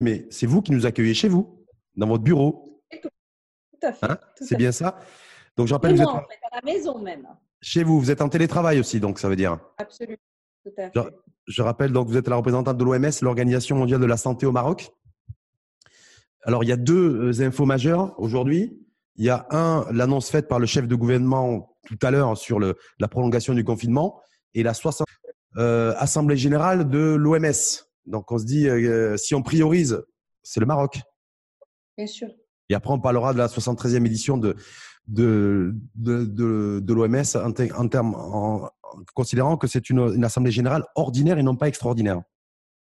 mais c'est vous qui nous accueillez chez vous, dans votre bureau. Tout à fait. Hein c'est bien ça Donc je rappelle, vous êtes Non, en fait, à la maison même. chez vous, vous êtes en télétravail aussi, donc ça veut dire. Absolument. Tout à Je, fait. je rappelle donc, vous êtes la représentante de l'OMS, l'Organisation mondiale de la santé au Maroc. Alors, il y a deux euh, infos majeures aujourd'hui. Il y a un, l'annonce faite par le chef de gouvernement tout à l'heure sur le, la prolongation du confinement et la 60 euh, assemblée générale de l'OMS. Donc, on se dit, euh, si on priorise, c'est le Maroc. Bien sûr. Et après, on parlera de la 73e édition de, de, de, de, de l'OMS en, te- en, termes- en- en considérant que c'est une, une assemblée générale ordinaire et non pas extraordinaire.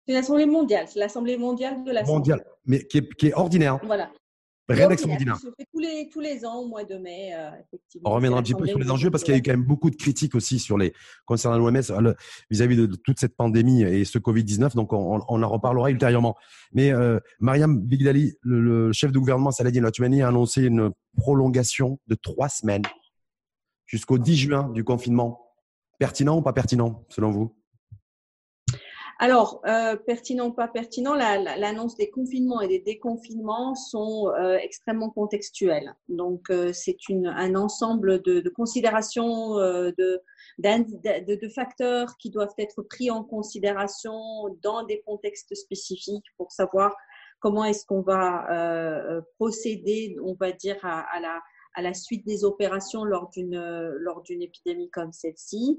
C'est une assemblée mondiale. C'est l'assemblée mondiale de la. Mondiale, mais qui est, qui est ordinaire. Voilà. Se fait tous les, tous les ans au mois de mai, euh, effectivement. On reviendra un petit peu sur les enjeux parce qu'il y a eu quand même beaucoup de critiques aussi sur les concernant l'OMS le- vis-à-vis de, de toute cette pandémie et ce Covid-19. Donc, on, on- on en reparlera ultérieurement. Mais euh, Mariam Bigdali, le, le chef de gouvernement Saladin Latumani, a annoncé une prolongation de trois semaines jusqu'au 10 juin du confinement. Pertinent ou pas pertinent, selon vous? Alors, euh, pertinent ou pas pertinent, la- la- l'annonce des confinements et des déconfinements sont euh, extrêmement contextuels. Donc, euh, c'est un ensemble de, de considérations, euh, de, de, de facteurs qui doivent être pris en considération dans des contextes spécifiques pour savoir comment est-ce qu'on va euh, procéder, on va dire, à, à la à la suite des opérations lors d'une lors d'une épidémie comme celle-ci.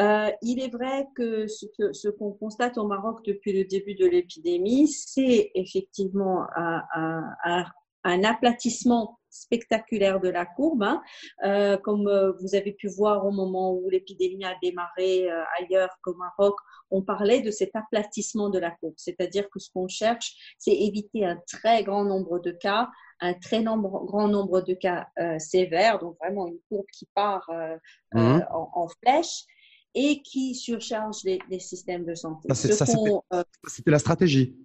Euh, il est vrai que ce que ce qu'on constate au Maroc depuis le début de l'épidémie, c'est effectivement un, un aplatissement spectaculaire de la courbe. Hein. Euh, comme euh, vous avez pu voir au moment où l'épidémie a démarré euh, ailleurs qu'au Maroc, on parlait de cet aplatissement de la courbe. C'est-à-dire que ce qu'on cherche, c'est éviter un très grand nombre de cas, un très nombre, grand nombre de cas euh, sévères, donc vraiment une courbe qui part euh, Mhm. en, en flèche et qui surcharge les, les systèmes de santé. Euh, C'était la stratégie.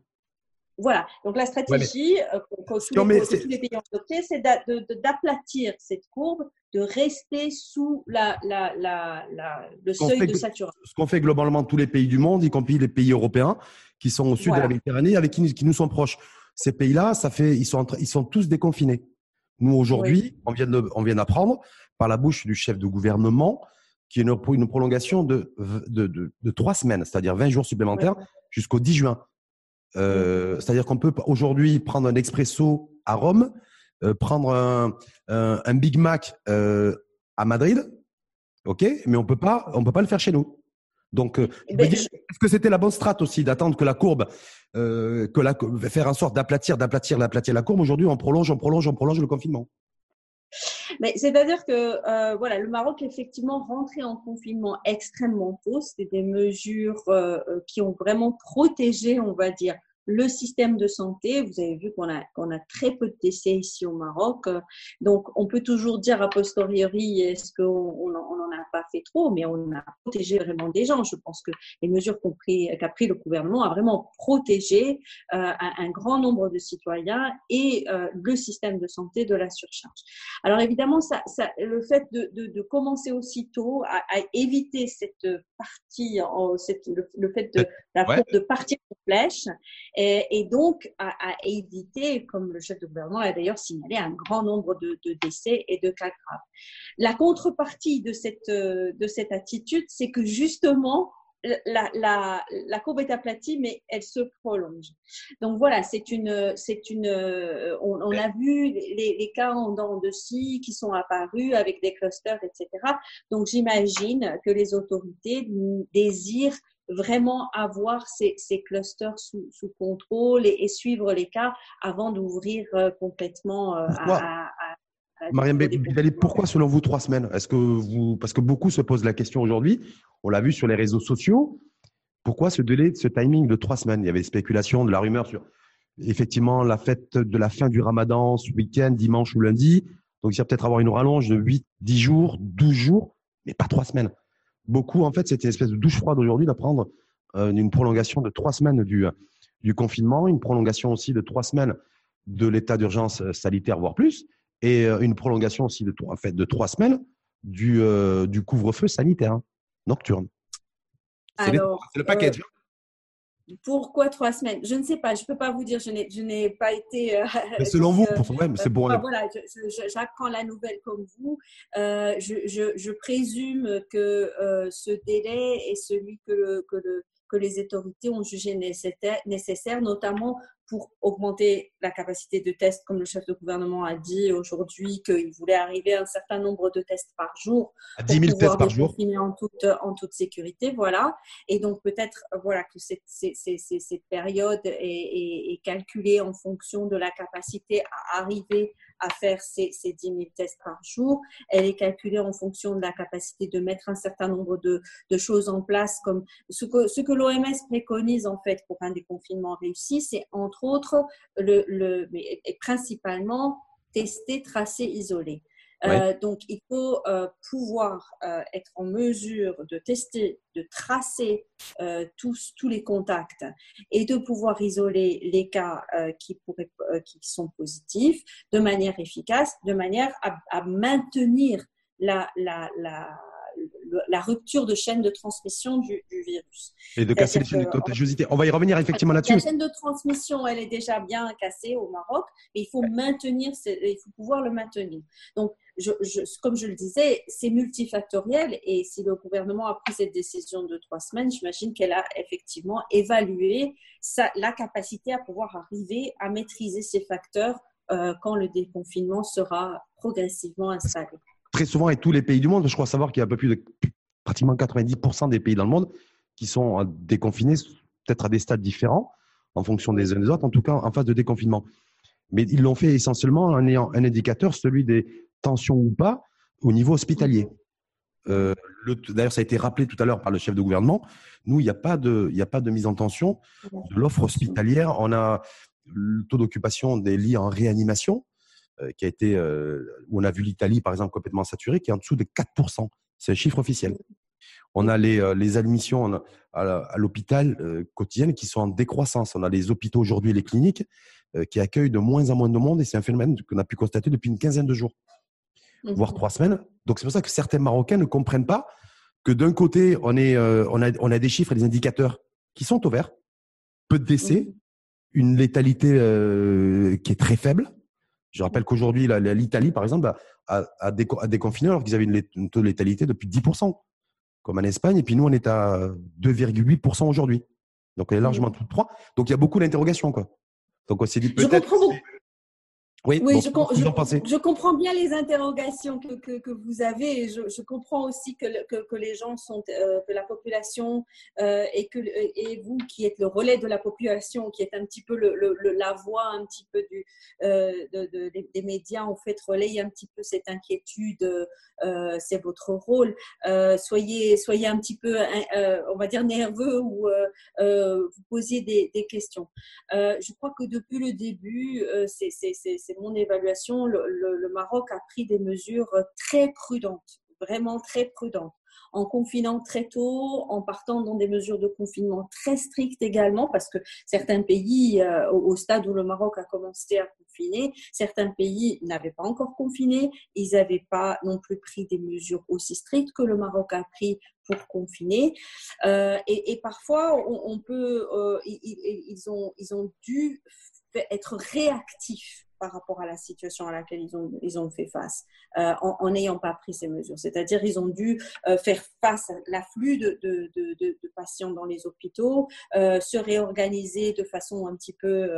Voilà, donc la stratégie euh, que- que tous, Non, mais les, que tous les pays ont adoptée, c'est d'aplatir cette courbe, de rester sous la, la, la, la- le qu'on seuil de saturation. Ce qu'ont fait globalement tous les pays du monde, y compris les pays européens qui sont au sud de la Méditerranée, avec qui, nous- qui nous sont proches. Ces pays-là, ça fait, ils sont, ils tous déconfinés. Nous aujourd'hui, on vient de, on vient d'apprendre par la bouche du chef de gouvernement qu'il y a une, une prolongation de, de, de, de trois semaines, c'est-à-dire 20 jours supplémentaires Ouais. jusqu'au 10 juin. Euh, C'est-à-dire qu'on peut aujourd'hui prendre un expresso à Rome, euh, prendre un, un, un Big Mac euh, à Madrid, ok, mais on peut pas, on peut pas le faire chez nous. Donc, me Ben, est-ce que c'était la bonne strate aussi d'attendre que la courbe, que la, faire en sorte d'aplatir, d'aplatir, d'aplatir la courbe? Aujourd'hui, on prolonge, on prolonge, on prolonge le confinement. Mais c'est-à-dire que euh, voilà, le Maroc est effectivement rentré en confinement extrêmement tôt. C'était des mesures euh, euh, qui ont vraiment protégé, on va dire, le système de santé. Vous avez vu qu'on a, qu'on a très peu de décès ici au Maroc. Euh, Donc, on peut toujours dire a posteriori, est-ce qu'on on en- on n'en a pas fait trop, mais on a protégé vraiment des gens. Je pense que les mesures pris, qu'a pris le gouvernement a vraiment protégé euh, un, un grand nombre de citoyens et euh, le système de santé de la surcharge. Alors évidemment, ça, ça, le fait de, de, de commencer aussitôt à, à éviter cette partie, en, cette, le, le fait de la Ouais. courbe de partir flèche, et, et donc à, à éviter, comme le chef de gouvernement a d'ailleurs signalé, un grand nombre de, de décès et de cas graves. La contrepartie de cette, euh, de cette attitude, c'est que justement, la, la, la courbe est aplatie, mais elle se prolonge. Donc voilà, c'est une, c'est une, euh, on, on a vu les, les cas en dents de scie qui sont apparus avec des clusters, etc. Donc j'imagine que les autorités désirent vraiment avoir ces, ces clusters sous, sous contrôle et, et suivre les cas avant d'ouvrir euh, complètement euh, Pourquoi à, à, à, des Bidali, pourquoi selon vous trois semaines? Est-ce que vous, parce que beaucoup se posent la question aujourd'hui, on l'a vu sur les réseaux sociaux, pourquoi ce délai, ce timing de trois semaines? Il y avait des spéculations, de la rumeur sur effectivement la fête de la fin du ramadan ce week-end, dimanche ou lundi. Donc, il va peut-être avoir une rallonge de 8, 10 jours, 12 jours, mais pas trois semaines. Beaucoup, en fait, c'était une espèce de douche froide aujourd'hui d'apprendre euh, une prolongation de trois semaines du, du confinement, une prolongation aussi de trois semaines de l'état d'urgence sanitaire, voire plus, et euh, une prolongation aussi de, en fait, de trois semaines du, euh, du couvre-feu sanitaire hein, nocturne. C'est les- Alors, c'est le package. Pourquoi trois semaines? Je ne sais pas, je ne peux pas vous dire, je n'ai pas été. Euh, Mais selon vous, pour, ouais, c'est bon. voilà, j'apprends la nouvelle comme vous. Euh, je, je, présume que euh, ce délai est celui que, le, que, le, que les autorités ont jugé nécessaire, notamment pour augmenter la capacité de tests, comme le chef de gouvernement a dit aujourd'hui qu'il voulait arriver à un certain nombre de tests par jour. À 10 000 tests par jour. En toute, en toute sécurité, voilà. Et donc peut-être voilà, que cette, cette, période est, est, calculée en fonction de la capacité à arriver à faire ces, ces 10 000 tests par jour. Elle est calculée en fonction de la capacité de mettre un certain nombre de, de choses en place, comme ce que, ce que l'OMS préconise en fait pour un déconfinement réussi, c'est entre autres, le, le, mais, principalement tester, tracer, isoler. Euh, donc, il faut euh, pouvoir euh, être en mesure de tester, de tracer tous, tous les contacts et de pouvoir isoler les cas qui, pourraient, qui sont positifs de manière efficace, de manière à, à maintenir la, la, la la rupture de chaîne de transmission du, virus. Et de casser les chaînes de contagiosité. On va y revenir effectivement là-dessus. La chaîne de transmission, elle est déjà bien cassée au Maroc, mais il faut maintenir, il faut pouvoir le maintenir. Donc, comme je le disais, c'est multifactoriel et si le gouvernement a pris cette décision de trois semaines, j'imagine qu'elle a effectivement évalué la capacité à pouvoir arriver à maîtriser ces facteurs euh, quand le déconfinement sera progressivement installé très souvent, et tous les pays du monde, je crois savoir qu'il y a un peu plus de pratiquement 90% des pays dans le monde qui sont déconfinés, peut-être à des stades différents, en fonction des uns des autres, en tout cas en phase de déconfinement. Mais ils l'ont fait essentiellement en ayant un indicateur, celui des tensions ou pas, au niveau hospitalier. Euh, D'ailleurs, ça a été rappelé tout à l'heure par le chef de gouvernement. Nous, il n'y a, pas de, a pas de mise en tension de l'offre hospitalière. On a le taux d'occupation des lits en réanimation euh, qui a été, euh, où on a vu l'Italie, par exemple, complètement saturée, qui est en dessous de 4%. C'est un chiffre officiel. On a les, euh, les admissions à l'hôpital quotidienne qui sont en décroissance. On a les hôpitaux aujourd'hui les cliniques qui accueillent de moins en moins de monde et c'est un phénomène qu'on a pu constater depuis une quinzaine de jours, voire mhm. trois semaines. Donc c'est pour ça que certains Marocains ne comprennent pas que d'un côté, on, est, on, a, on a des chiffres et des indicateurs qui sont au vert, peu de décès, mhm. une létalité qui est très faible, je rappelle qu'aujourd'hui, l'Italie, par exemple, a, déconfiné alors qu'ils avaient une, taux de létalité depuis 10%, comme en Espagne. Et puis nous, on est à 2,8% aujourd'hui. Donc, on est largement tout trois. Donc, il y a beaucoup d'interrogations. Donc, on s'est dit peut-être. Oui, je, comprends bien les interrogations que, que, vous avez. Et je, comprends aussi que, que, les gens sont, euh, que la population euh, et que et vous qui êtes le relais de la population, qui êtes un petit peu le, la voix un petit peu du, euh, de, des, médias, en fait, relayer un petit peu cette inquiétude. C'est votre rôle. soyez, soyez un petit peu, on va dire, nerveux ou vous posiez des, des questions. je crois que depuis le début, c'est c'est mon évaluation, le, Maroc a pris des mesures très prudentes, vraiment très prudentes en confinant très tôt, en partant dans des mesures de confinement très strictes également, parce que certains pays, euh, au stade où le Maroc a commencé à confiner, certains pays n'avaient pas encore confiné, ils n'avaient pas non plus pris des mesures aussi strictes que le Maroc a pris pour confiner. Euh, et, parfois, on, peut, euh, ils, ont, ils ont dû être réactifs par rapport à la situation à laquelle ils ont, ils ont fait face euh, en n'ayant pas pris ces mesures. C'est-à-dire ils ont dû euh, faire face à l'afflux de, de, de, de, patients dans les hôpitaux, euh, se réorganiser de façon un petit peu,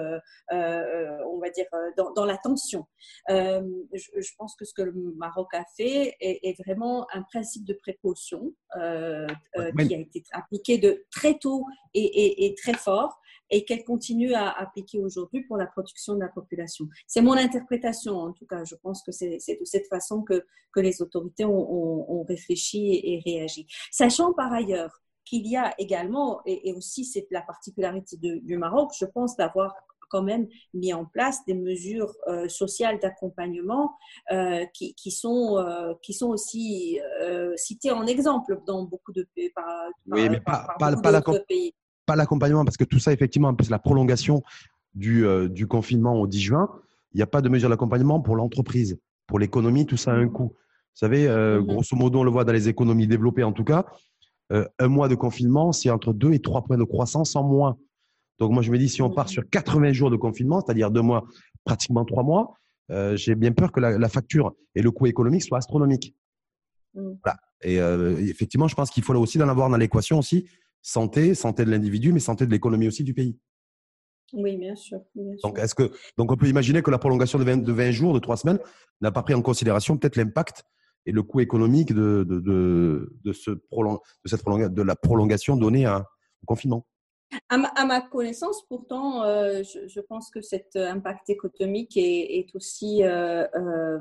on va dire, dans, dans la tension. Je, je, pense que ce que le Maroc a fait est, est vraiment un principe de précaution qui a été appliqué de très tôt et, et, et très fort et qu'elle continue à appliquer aujourd'hui pour la protection de la population. C'est mon interprétation, en tout cas. Je pense que c'est de cette façon que, que les autorités ont, ont, réfléchi et, réagi. Sachant par ailleurs qu'il y a également, et, aussi c'est la particularité du Maroc, je pense d'avoir quand même mis en place des mesures euh, sociales d'accompagnement euh, qui, qui, sont, euh, qui sont aussi citées en exemple dans beaucoup de pays. Par, oui, mais pas, l'accompagnement, parce que tout ça, effectivement, plus la prolongation du, du confinement au 10 juin, il n'y a pas de mesure d'accompagnement pour l'entreprise, pour l'économie, tout ça a un coût. Vous savez, euh, mhm. grosso modo, on le voit dans les économies développées en tout cas, euh, un mois de confinement, c'est entre 2 et 3 points de croissance en moins. Donc moi, je me dis, si on part sur 80 jours de confinement, c'est-à-dire deux mois, pratiquement trois mois, euh, j'ai bien peur que la, facture et le coût économique soient astronomiques. Mm. Et euh, effectivement, je pense qu'il faut aussi en avoir dans l'équation aussi santé, santé de l'individu, mais santé de l'économie aussi du pays. Oui, bien sûr. Donc, est-ce que donc on peut imaginer que la prolongation de 20, de 20 jours, de trois semaines, n'a pas pris en considération peut-être l'impact et le coût économique de, de, de, de ce prolong, de, cette de la prolongation donnée à, au confinement? À ma, connaissance, pourtant, euh, je, pense que cet impact économique est, aussi euh, euh,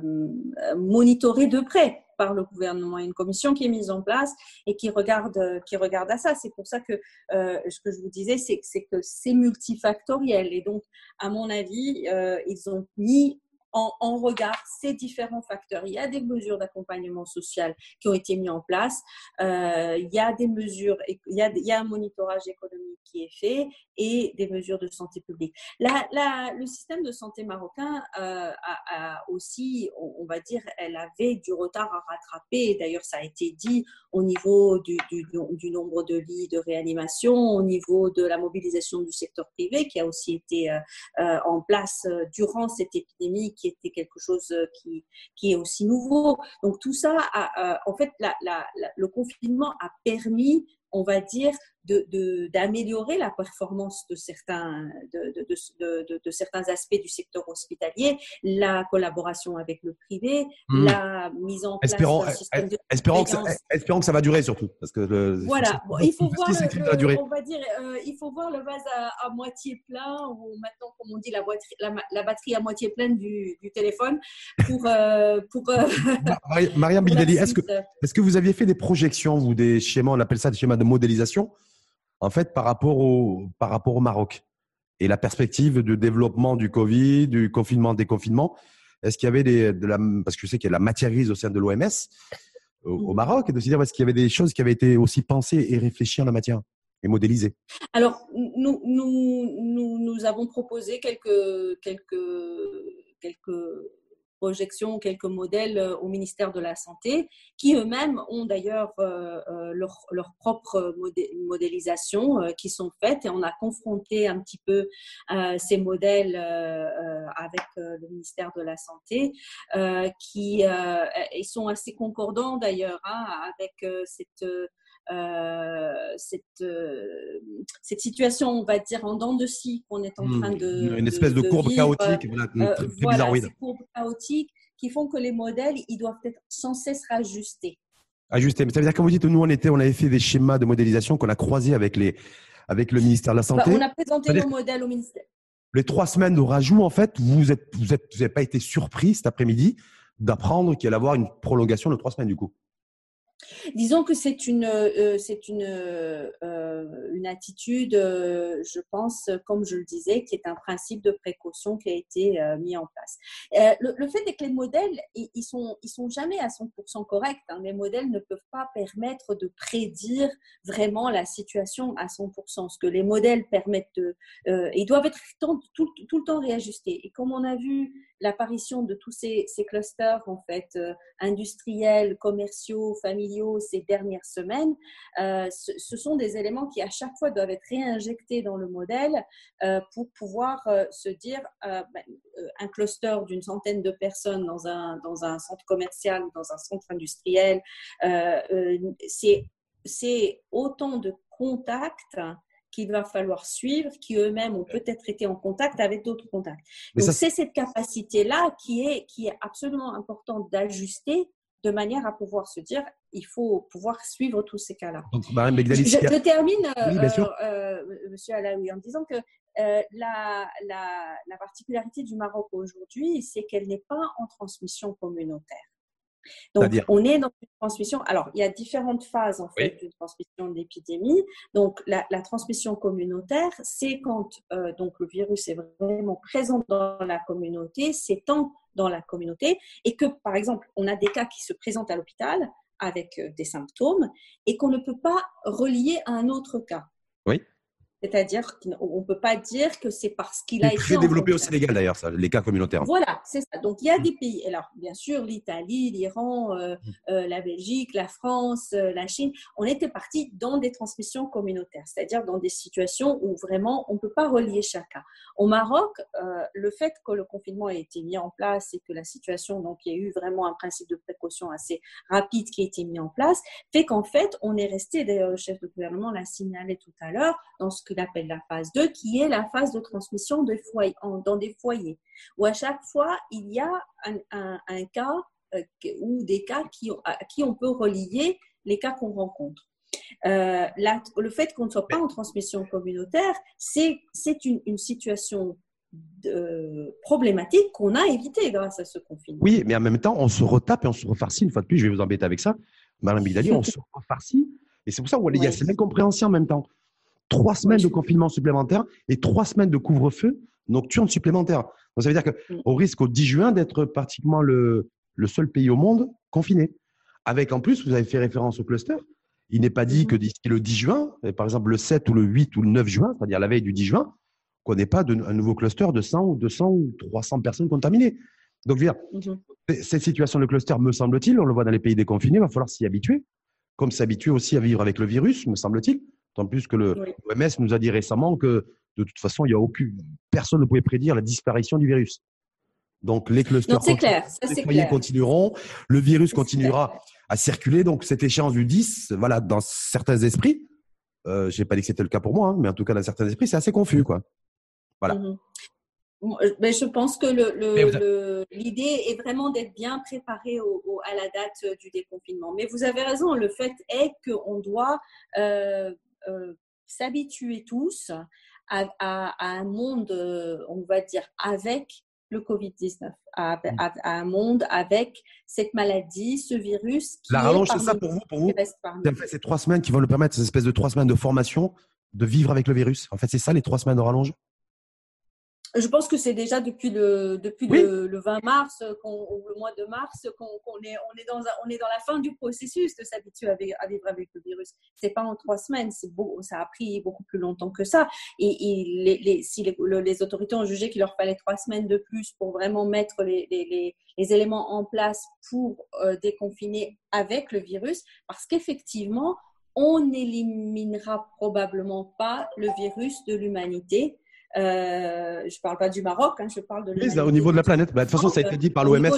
monitoré de près par le gouvernement. Il y a une commission qui est mise en place et qui regarde, qui regarde à ça. C'est pour ça que ce que je vous disais, c'est que c'est multifactoriel. Et donc, à mon avis, ils ont mis en, regard ces différents facteurs. Il y a des mesures d'accompagnement social qui ont été mises en place. Euh, il y a des mesures, il y a, il y a un monitorage économique qui est fait et des mesures de santé publique. Le système de santé marocain euh, a, aussi, on, va dire, elle avait du retard à rattraper. D'ailleurs, ça a été dit au niveau du, nombre de lits de réanimation, au niveau de la mobilisation du secteur privé qui a aussi été euh, en place durant cette épidémie qui était quelque chose euh, qui, est aussi nouveau. Donc tout ça, a, en fait, le confinement a permis on va dire, d'améliorer de, la performance de certains, de, certains aspects du secteur hospitalier, la collaboration avec le privé, hmm. la mise en place d'un système de espérons que, ça, espérons que ça va durer surtout. Parce que voilà, il, faut voir le, on va dire, euh, il faut voir le vase à, moitié plein, ou maintenant, comme on dit, la, batterie, la, batterie à moitié pleine du, téléphone pour... Euh, pour euh, Mariam Bidali, est-ce que, est que vous aviez fait des projections, ou des schémas, on appelle ça des schémas de modélisation en fait, par rapport au, par rapport au Maroc et la perspective de développement du Covid, du confinement, déconfinement. Est-ce qu'il y avait des, de la, parce que je sais qu'il y a la matière grise au sein de l'OMS au, Maroc, et de se dire est-ce qu'il y avait des choses qui avaient été aussi pensées et réfléchies en la matière et modélisées? Alors, nous, nous, nous, avons proposé quelques, quelques, quelques quelques modèles euh, au ministère de la Santé, qui eux-mêmes ont d'ailleurs euh, euh, leur, leur, propre modélisation qui sont faites. Et on a confronté un petit peu ces modèles avec le ministère de la Santé, qui ils sont assez concordants d'ailleurs hein, avec cette cette, euh, cette situation, on va dire, en dents de scie qu'on est en hmm. train de. Une espèce de, courbe chaotique, voilà, euh, voilà ces courbes chaotiques qui font que les modèles, ils doivent être sans cesse rajustés. Ajustés. Mais ça veut dire, quand vous dites, nous, on, était, on avait fait des schémas de modélisation qu'on a croisés avec, les, avec le ministère de la Santé. Bah, on a présenté nos modèles au ministère. Les trois semaines de rajout, en fait, vous n'avez vous êtes, vous pas été surpris cet après-midi d'apprendre qu'il allait avoir une prolongation de trois semaines, du coup Disons que c'est une, euh, une, euh, une attitude, euh, je pense, comme je le disais, qui est un principe de précaution qui a été mis en place. Le, fait est que les modèles, ils, sont, ils sont jamais à 100% corrects. Hein. Les modèles ne peuvent pas permettre de prédire vraiment la situation à 100%. Ce que les modèles permettent de, ils doivent être tout, tout, le temps réajustés. Et comme on a vu l'apparition de tous ces, clusters en fait industriels, commerciaux, familiaux ces dernières semaines, euh, ce, sont des éléments qui à chaque fois doivent être réinjectés dans le modèle euh, pour pouvoir euh, se dire ben, un cluster d'une centaine de personnes dans un, dans un centre commercial dans un centre industriel, c'est autant de contacts qu'il va falloir suivre, qui eux-mêmes ont peut-être été en contact avec d'autres contacts. Donc, c'est cette capacité-là qui est, qui est absolument importante d'ajuster de manière à pouvoir se dire, il faut pouvoir suivre tous ces cas-là. je, termine, euh, euh, Monsieur Alaoui, en disant que euh, la, la, particularité du Maroc aujourd'hui, c'est qu'elle n'est pas en transmission communautaire. Donc, on est dans une transmission. Alors, il y a différentes phases en fait de transmission de l'épidémie. Donc, la, transmission communautaire, c'est quand donc le virus est vraiment présent dans la communauté, s'étend dans la communauté et que, par exemple, on a des cas qui se présentent à l'hôpital avec euh, des symptômes et qu'on ne peut pas relier à un autre cas. Oui. C'est-à-dire qu'on ne peut pas dire que c'est parce qu'il a été. très développé au Sénégal d'ailleurs, les cas communautaires. Voilà, c'est ça. Donc il y a des pays, alors bien sûr l'Italie, l'Iran, euh, mmh. euh, la Belgique, la France, euh, la Chine, on était partis dans des transmissions communautaires, c'est-à-dire dans des situations où vraiment on ne peut pas relier chacun. Au Maroc, le fait que le confinement ait été mis en place et que la situation, donc il y a eu vraiment un principe de précaution assez rapide qui a été mis en place, fait qu'en fait on est resté, d'ailleurs le chef de gouvernement l'a signalé tout à l'heure, dans ce qu'il appelle la phase 2, qui est la phase de transmission de foyer, dans des foyers, où à chaque fois, il y a un, cas euh, ou des cas qui, à qui on peut relier les cas qu'on rencontre. Euh, le fait qu'on ne soit pas en transmission communautaire, c'est une, une, situation de, problématique qu'on a évité grâce à ce confinement. Oui, mais en même temps, on se retape et on se refarcit. Une fois de plus, je vais vous embêter avec ça. Madame Bidali, on se refarcit. Et c'est pour ça qu'il y a cette incompréhension en même temps trois semaines de confinement supplémentaire et trois semaines de couvre-feu nocturne supplémentaire. Donc, ça veut dire qu'on risque au 10 juin d'être pratiquement le, le, seul pays au monde confiné. Avec en plus, vous avez fait référence au cluster. Il n'est pas dit que d'ici le 10 juin, par exemple le 7 ou le 8 ou le 9 juin, c'est-à-dire la veille du 10 juin, qu'on n'ait pas de, un nouveau cluster de 100 ou 200 ou 300 personnes contaminées. Donc, je veux dire, mm-hmm. cette situation de cluster, me semble-t-il, on le voit dans les pays déconfinés, il va falloir s'y habituer, comme s'habituer aussi à vivre avec le virus, me semble-t-il. Tant plus que le OMS nous a dit récemment que de toute façon, il y a aucune personne ne pouvait prédire la disparition du virus. Donc les clusters continueront, le virus continuera à circuler. Donc cette échéance du 10, voilà, dans certains esprits, euh, je n'ai pas dit que c'était le cas pour moi, hein, mais en tout cas dans certains esprits, c'est assez confus, quoi. Voilà. Mm-hmm. Mais je pense que l'idée est vraiment d'être bien préparé à la date du déconfinement. Mais vous avez raison, le fait est qu'on doit euh, euh, s'habituer tous à, un monde, euh, on va dire, avec le Covid-19, mm. à, un monde avec cette maladie, ce virus. Qui La rallonge, c'est ça pour vous, pour vous fait, ces trois semaines qui vont le permettre, ces espèces de trois semaines de formation, de vivre avec le virus. En fait, c'est ça les trois semaines de rallonge? Je pense que c'est déjà depuis le, depuis le, 20 mars, ou le mois de mars, qu'on est, on est, dans on est dans la fin du processus de s'habituer à, vivre avec le virus. C'est pas en trois semaines, c'est beau, ça a pris beaucoup plus longtemps que ça. Et, les, les, si les, autorités ont jugé qu'il leur fallait trois semaines de plus pour vraiment mettre les, les éléments en place pour euh, déconfiner avec le virus, parce qu'effectivement, on n'éliminera probablement pas le virus de l'humanité euh, je ne parle pas du Maroc, hein, je parle de oui, au niveau de la planète. Bah, de toute façon, ça a été dit par l'OMS.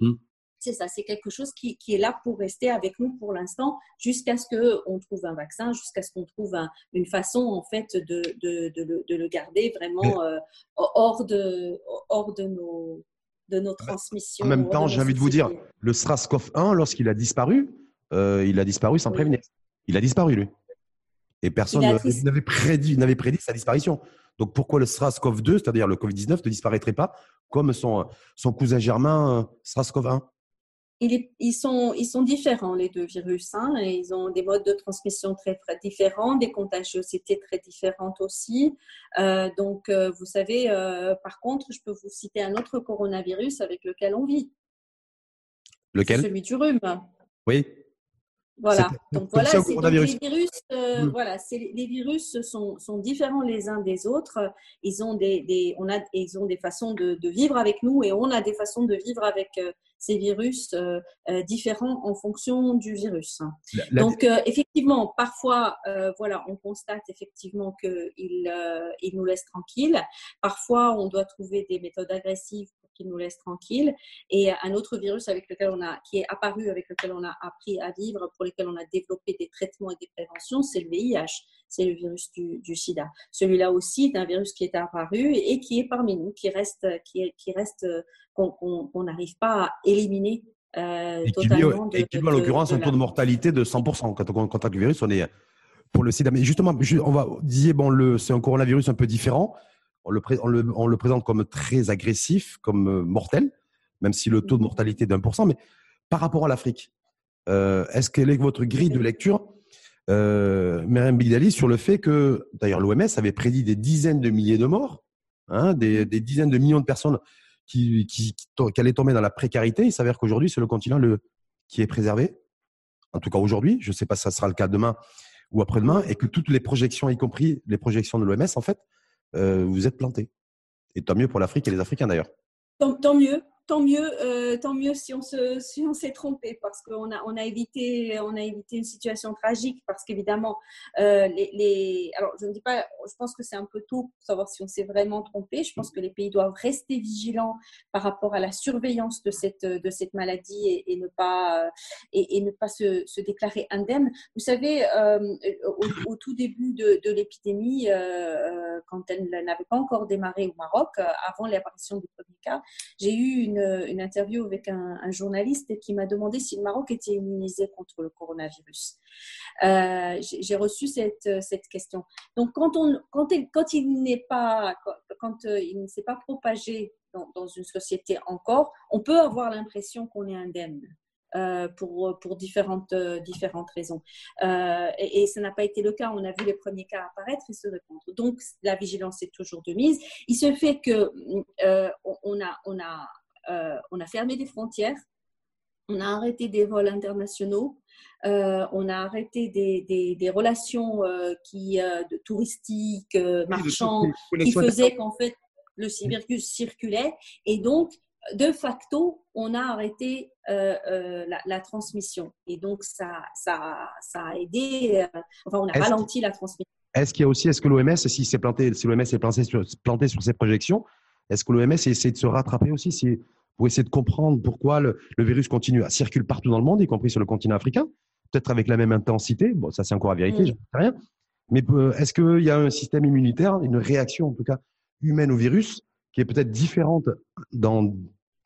Hmm. C'est ça, c'est quelque chose qui, qui, est là pour rester avec nous pour l'instant, jusqu'à ce qu'on trouve un vaccin, jusqu'à ce qu'on trouve une façon en fait de, de, de, de le garder vraiment euh, hors, de, hors de nos, de nos transmissions. En même temps, j'ai envie de vous dire, le SRAS-CoV-1, lorsqu'il a disparu, euh, il a disparu sans prévenir. Il a disparu, lui. Et personne n'avait prédit, prédit sa disparition. Donc pourquoi le SRAS-CoV-2, c'est-à-dire le Covid-19, ne disparaîtrait pas comme son, son cousin germain euh, SRAS-CoV-1 ils, sont, ils sont différents, les deux virus. Hein, et ils ont des modes de transmission très, très différents, des contagiosités très différentes aussi. Euh, donc, euh, vous savez, par contre, je peux vous citer un autre coronavirus avec lequel on vit. Lequel? Celui du rhume. Oui. Voilà. Donc voilà, c'est les virus. Euh, mm. Voilà, les virus sont, sont, différents les uns des autres. Ils ont des, des on a, ils ont des façons de, de, vivre avec nous et on a des façons de vivre avec euh, ces virus euh, différents en fonction du virus. Donc effectivement, parfois, voilà, on constate effectivement qu'il il nous laisse tranquilles. Parfois, on doit trouver des méthodes agressives qui nous laisse tranquille. Et un autre virus avec lequel on a, qui est apparu, avec lequel on a appris à vivre, pour lequel on a développé des traitements et des préventions, c'est le VIH, c'est le virus du, sida. Celui-là aussi est un virus qui est apparu et qui est parmi nous, qui reste, qui, qui reste, qu'on n'arrive pas à éliminer euh, et totalement. Qui, et qui en l'occurrence, un taux de mortalité de 100%. Quand on contacte le virus, on est pour le sida. Mais justement, on va dire, bon, c'est un coronavirus un peu différent on le, présente comme très agressif, comme euh, mortel, même si le taux de mortalité est d'un pour cent. Mais par rapport à l'Afrique, euh, est-ce quelle est votre grille de lecture, euh, Bigdali, sur le fait que, d'ailleurs, l'OMS avait prédit des dizaines de milliers de morts, hein, des, dizaines de millions de personnes qui, allaient tomber dans la précarité. Il s'avère qu'aujourd'hui, c'est le continent le, qui est préservé. En tout cas, aujourd'hui, je ne sais pas si ça sera le cas demain ou après-demain, et que toutes les projections, y compris les projections de l'OMS, en fait, vous êtes plantés. Et tant mieux pour l'Afrique et les Africains d'ailleurs. tant, mieux, tant mieux, euh, tant mieux si on s'est trompé parce qu'on a, évité, on a évité une situation tragique parce qu'évidemment, euh, les, alors je ne dis pas, je pense que c'est un peu tôt pour savoir si on s'est vraiment trompé. Je pense que les pays doivent rester vigilants par rapport à la surveillance de cette, maladie et, ne pas, et, ne pas se, déclarer indemne. Vous savez, euh, au, tout début de, de l'épidémie, quand elle n'avait pas encore démarré au Maroc, avant l'apparition du premier cas, j'ai eu une une, interview avec un, journaliste qui m'a demandé si le Maroc était immunisé contre le coronavirus. Euh, j'ai reçu cette, cette, question. Donc, quand, on, quand, il, quand il n'est pas, quand, euh, il ne s'est pas propagé dans, une société encore, on peut avoir l'impression qu'on est indemne. Euh, pour, pour différentes, différentes raisons. et, ça n'a pas été le cas. On a vu les premiers cas apparaître et se répandre. Donc, la vigilance est toujours de mise. Il se fait que on, a, on a euh, on a fermé des frontières, on a arrêté des vols internationaux, euh, on a arrêté des, relations euh, qui, de touristiques, marchands, qui faisaient qu'en fait le virus circulait. Et donc, de facto, on a arrêté la, transmission. Et donc, ça, ça, a aidé, enfin, on a ralenti la transmission. Est-ce qu'il y a aussi, est-ce que l'OMS, si planté, si l'OMS est planté sur, planté sur ses projections, est-ce que l'OMS essaie de se rattraper aussi si, pour essayer de comprendre pourquoi le, virus continue à circuler partout dans le monde, y compris sur le continent africain, peut-être avec la même intensité? Bon, ça c'est encore à vérifier, mm. je ne sais rien. Mais est-ce qu'il y a un système immunitaire, une réaction en tout cas humaine au virus, qui est peut-être différente dans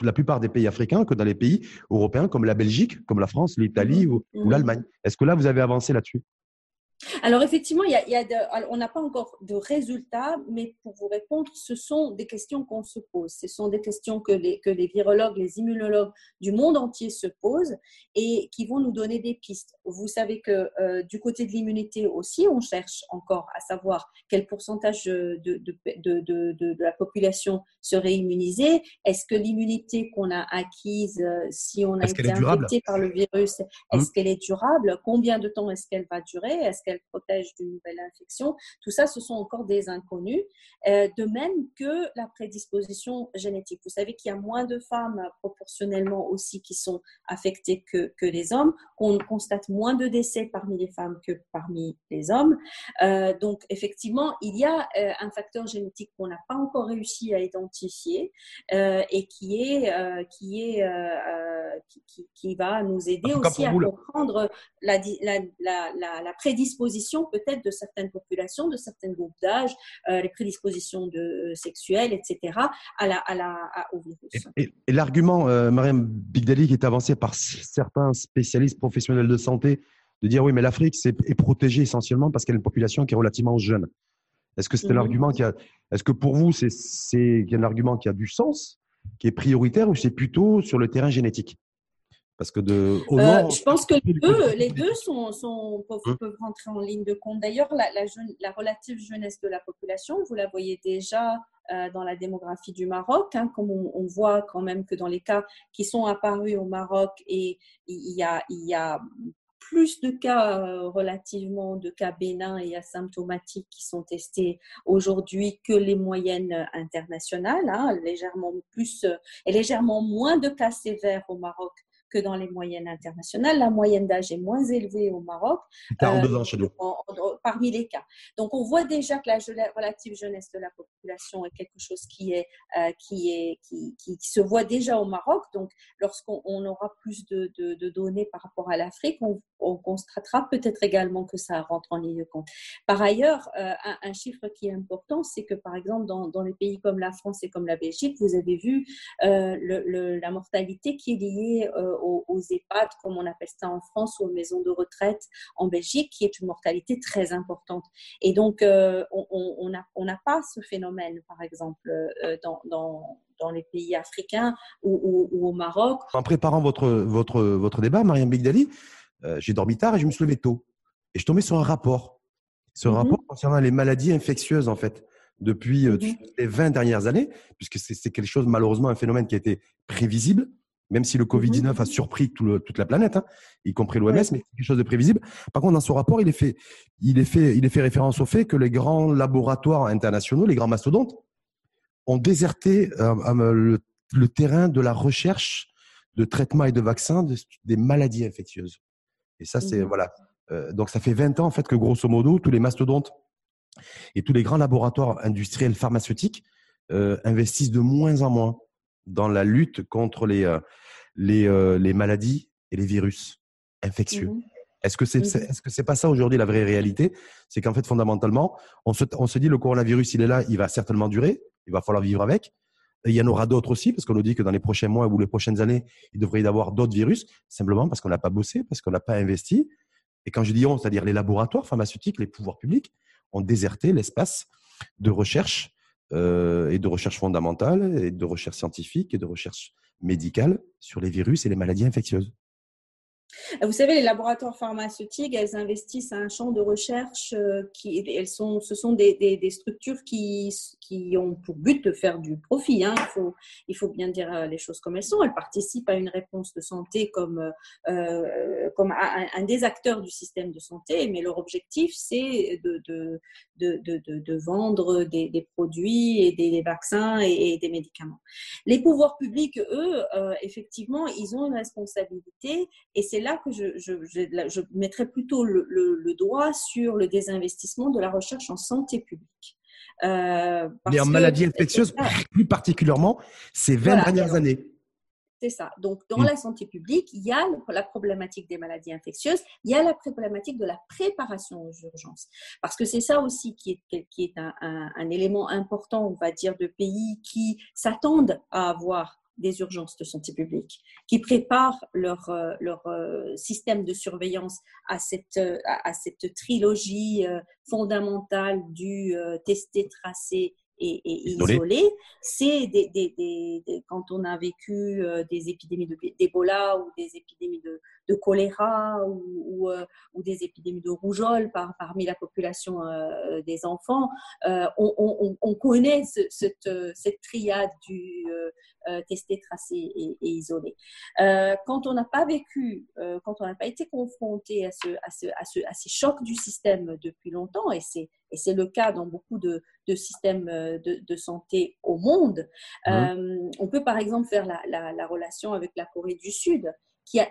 la plupart des pays africains que dans les pays européens comme la Belgique, comme la France, l'Italie mm. ou, ou mm. l'Allemagne? Est-ce que là, vous avez avancé là-dessus? Alors effectivement, il y a, on n'a pas encore de résultats, mais pour vous répondre, ce sont des questions qu'on se pose. Ce sont des questions que les, que les virologues, les immunologues du monde entier se posent et qui vont nous donner des pistes. Vous savez que euh, du côté de l'immunité aussi, on cherche encore à savoir quel pourcentage de, de, de, de la population serait immunisée. Est-ce que l'immunité qu'on a acquise, euh, si on a été infecté par le virus, est-ce mmh. qu'elle est durable? Combien de temps est-ce qu'elle va durer? Qu'elle protège d'une nouvelle infection. Tout ça, ce sont encore des inconnus. Euh, de même que la prédisposition génétique. Vous savez qu'il y a moins de femmes proportionnellement aussi qui sont affectées que, que les hommes, qu'on constate moins de décès parmi les femmes que parmi les hommes. Euh, donc, effectivement, il y a euh, un facteur génétique qu'on n'a pas encore réussi à identifier et qui est, qui, est qui, qui, va nous aider aussi à comprendre la, la, la, la prédisposition peut-être de certaines populations, de certains groupes d'âge, euh, les prédispositions de, euh, sexuelles, etc., à la, à la, au virus. Et, l'argument, euh, Mariam Bigdali, qui est avancé par certains spécialistes professionnels de santé, de dire oui, mais l'Afrique est protégée essentiellement parce qu'elle a une population qui est relativement jeune. Est-ce que c'est un mhm. argument qui a, est-ce que pour vous, c'est un argument qui a du sens, qui est prioritaire, ou c'est plutôt sur le terrain génétique? Parce que de, euh, je pense que les deux, les deux sont, sont peuvent, peuvent, rentrer en ligne de compte. D'ailleurs, la, la, la, relative jeunesse de la population, vous la voyez déjà euh, dans la démographie du Maroc, hein, comme on, voit quand même que dans les cas qui sont apparus au Maroc, et il y a, il y a plus de cas euh, relativement de cas bénins et asymptomatiques qui sont testés aujourd'hui que les moyennes internationales, hein, légèrement plus et légèrement moins de cas sévères au Maroc que dans les moyennes internationales. La moyenne d'âge est moins élevée au Maroc. 42 ans chez nous. parmi les cas. Donc, on voit déjà que la relative jeunesse de la population est quelque chose qui, est, euh, qui, est, qui, qui, se voit déjà au Maroc. Donc, lorsqu'on aura plus de, de, données par rapport à l'Afrique, on, on, constatera peut-être également que ça rentre en ligne de compte. Par ailleurs, euh, un, chiffre qui est important, c'est que, par exemple, dans, dans, les pays comme la France et comme la Belgique, vous avez vu euh, le, la mortalité qui est liée aux, EHPAD, comme on appelle ça en France, ou aux maisons de retraite en Belgique, qui est une mortalité très importante. Et donc, euh, on n'a on pas ce phénomène, par exemple, euh, dans, dans, dans les pays africains ou, au Maroc. En préparant votre, votre, votre débat, Mariam Bigdali, euh, j'ai dormi tard et je me suis levé tôt. Et je tombais sur un rapport. Ce un mhm. rapport concernant les maladies infectieuses, en fait, depuis mhm. les 20 dernières années, puisque c'est quelque chose, malheureusement, un phénomène qui a été prévisible même si le Covid-19 a surpris toute la planète, hein, y compris l'OMS, mais c'est quelque chose de prévisible. Par contre, dans son rapport, il est, fait, il, est fait, il est fait référence au fait que les grands laboratoires internationaux, les grands mastodontes, ont déserté euh, le, terrain de la recherche de traitement et de vaccins des maladies infectieuses. Et ça, c'est, mmh voilà. Euh, donc, ça fait 20 ans, en fait, que grosso modo, tous les mastodontes et tous les grands laboratoires industriels pharmaceutiques euh, investissent de moins en moins dans la lutte contre les, euh, les, euh, les maladies et les virus infectieux. Mmh est-ce que c'est mmh est-ce que c'est pas ça aujourd'hui la vraie réalité? C'est qu'en fait fondamentalement, on se, on se dit le coronavirus il est là, il va certainement durer, il va falloir vivre avec. il y en aura d'autres aussi parce qu'on nous dit que dans les prochains mois ou les prochaines années, il devrait y avoir d'autres virus simplement parce qu'on n'a pas bossé, parce qu'on n'a pas investi. Et quand je dis on, c'est-à-dire les laboratoires pharmaceutiques, les pouvoirs publics ont déserté l'espace de recherche euh, et de recherche fondamentale, et de recherche scientifique et de recherche médicale sur les virus et les maladies infectieuses. Vous savez, les laboratoires pharmaceutiques, elles investissent un champ de recherche euh, qui, elles sont, ce sont des, structures qui, qui, ont pour but de faire du profit. Hein. Il, faut, il faut bien dire euh, les choses comme elles sont. Elles participent à une réponse de santé comme, euh, comme un, des acteurs du système de santé, mais leur objectif, c'est de, de, de, de, vendre des, des, produits et des, vaccins et, des médicaments. Les pouvoirs publics, eux, effectivement, ils ont une responsabilité et c'est là que je, je, je, mettrais plutôt le, le, doigt sur le désinvestissement de la recherche en santé publique. Euh, Mais en maladies infectieuses, plus particulièrement, ces 20 dernières années. C'est ça. Donc, dans mm. la santé publique, il y a la problématique des maladies infectieuses, il y a la problématique de la préparation aux urgences. Parce que c'est ça aussi qui est, qui est un, un, un, élément important, on va dire, de pays qui s'attendent à avoir des urgences de santé publique, qui préparent leur, euh, leur euh, système de surveillance à cette, euh, à cette trilogie fondamentale du tester, tracer et, isolé. C'est des, des, des, quand on a vécu des épidémies d'Ebola ou des épidémies de, de choléra ou, ou, ou, des épidémies de rougeole par, parmi la population des enfants, on, on, on, connaît cette, cette, triade du euh, testé, tracé et, isolé. Euh, quand on n'a pas vécu, euh, quand on n'a pas été confronté à, ce, à, ce, à, ce, à, ces chocs du système depuis longtemps, et c'est, et c'est le cas dans beaucoup de, de systèmes de, de, santé au monde, mmh. on peut par exemple faire la, la, la relation avec la Corée du Sud, qui a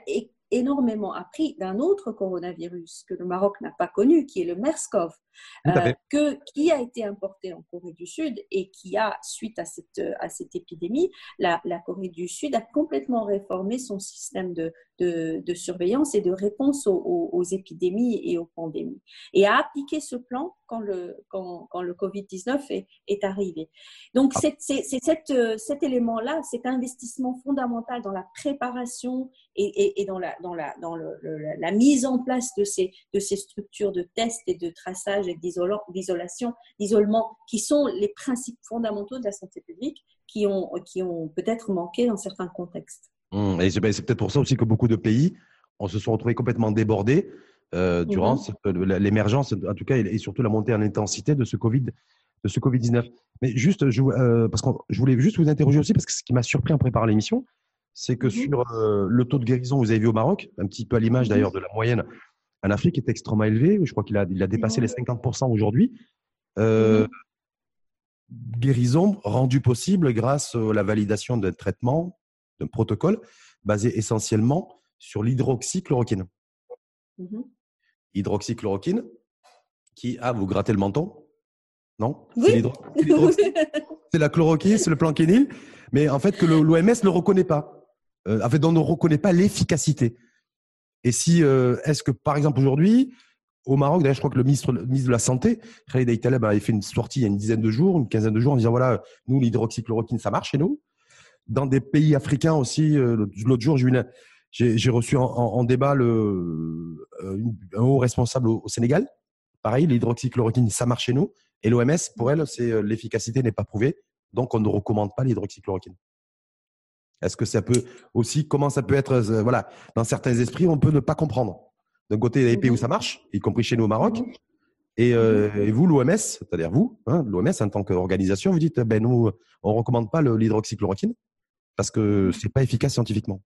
énormément appris d'un autre coronavirus que le Maroc n'a pas connu, qui est le MERS-CoV, euh, que, qui a été importé en Corée du Sud et qui a, suite à cette, à cette épidémie, la, la Corée du Sud a complètement réformé son système de, de, de surveillance et de réponse aux, aux, épidémies et aux pandémies, et a appliqué ce plan quand le, quand, quand le Covid-19 est, est, arrivé. Donc, c'est cet, cet élément-là, cet investissement fondamental dans la préparation et, et, et dans, la, dans, la, dans le, la mise en place de ces, de ces structures de tests et de traçage d'isolation, d'isolement, qui sont les principes fondamentaux de la santé publique qui ont, qui ont peut-être manqué dans certains contextes. Mmh, et ben, c'est peut-être pour ça aussi que beaucoup de pays on se sont retrouvés complètement débordés euh, durant mmh. l'émergence, en tout cas, et surtout la montée en intensité de ce Covid, de ce Covid 19. Mais juste, je, euh, parce que je voulais juste vous interroger aussi parce que ce qui m'a surpris en préparant l'émission, c'est que mmh sur euh, le taux de guérison, vous avez vu au Maroc, un petit peu à l'image d'ailleurs de la moyenne en Afrique est extrêmement élevé. Je crois qu'il a, il a dépassé les 50% aujourd'hui. Euh, guérison rendue possible grâce à la validation d'un traitement, d'un protocole basé essentiellement sur l'hydroxychloroquine. Hydroxychloroquine, qui, ah, vous grattez le menton? Non? Oui. C'est la chloroquine, c'est le planquénil, mais en fait que l'OMS ne le reconnaît pas. Euh, en fait, on ne reconnaît pas l'efficacité. Et si, euh, est-ce que, par exemple, aujourd'hui, au Maroc, d'ailleurs, je crois que le ministre, de la Santé, Khalid Aïtaleb, avait fait une sortie il y a une dizaine de jours, une quinzaine de jours, en disant voilà, nous, l'hydroxychloroquine, ça marche chez nous. Dans des pays africains aussi, euh, l'autre jour, j'ai reçu en, débat un haut responsable au, Sénégal. Pareil, l'hydroxychloroquine, ça marche chez nous. Et l'OMS, pour elle, c'est l'efficacité n'est pas prouvée. Donc, on ne recommande pas l'hydroxychloroquine. Est-ce que ça peut aussi, comment ça peut être, euh, voilà, dans certains esprits, on peut ne pas comprendre. D'un côté, il y a des pays où ça marche, y compris chez nous au Maroc. Et, euh, et vous, l'OMS, c'est-à-dire vous, hein, l'OMS en tant qu'organisation, vous dites, ben nous, on recommande pas l'hydroxychloroquine parce que c'est pas efficace scientifiquement.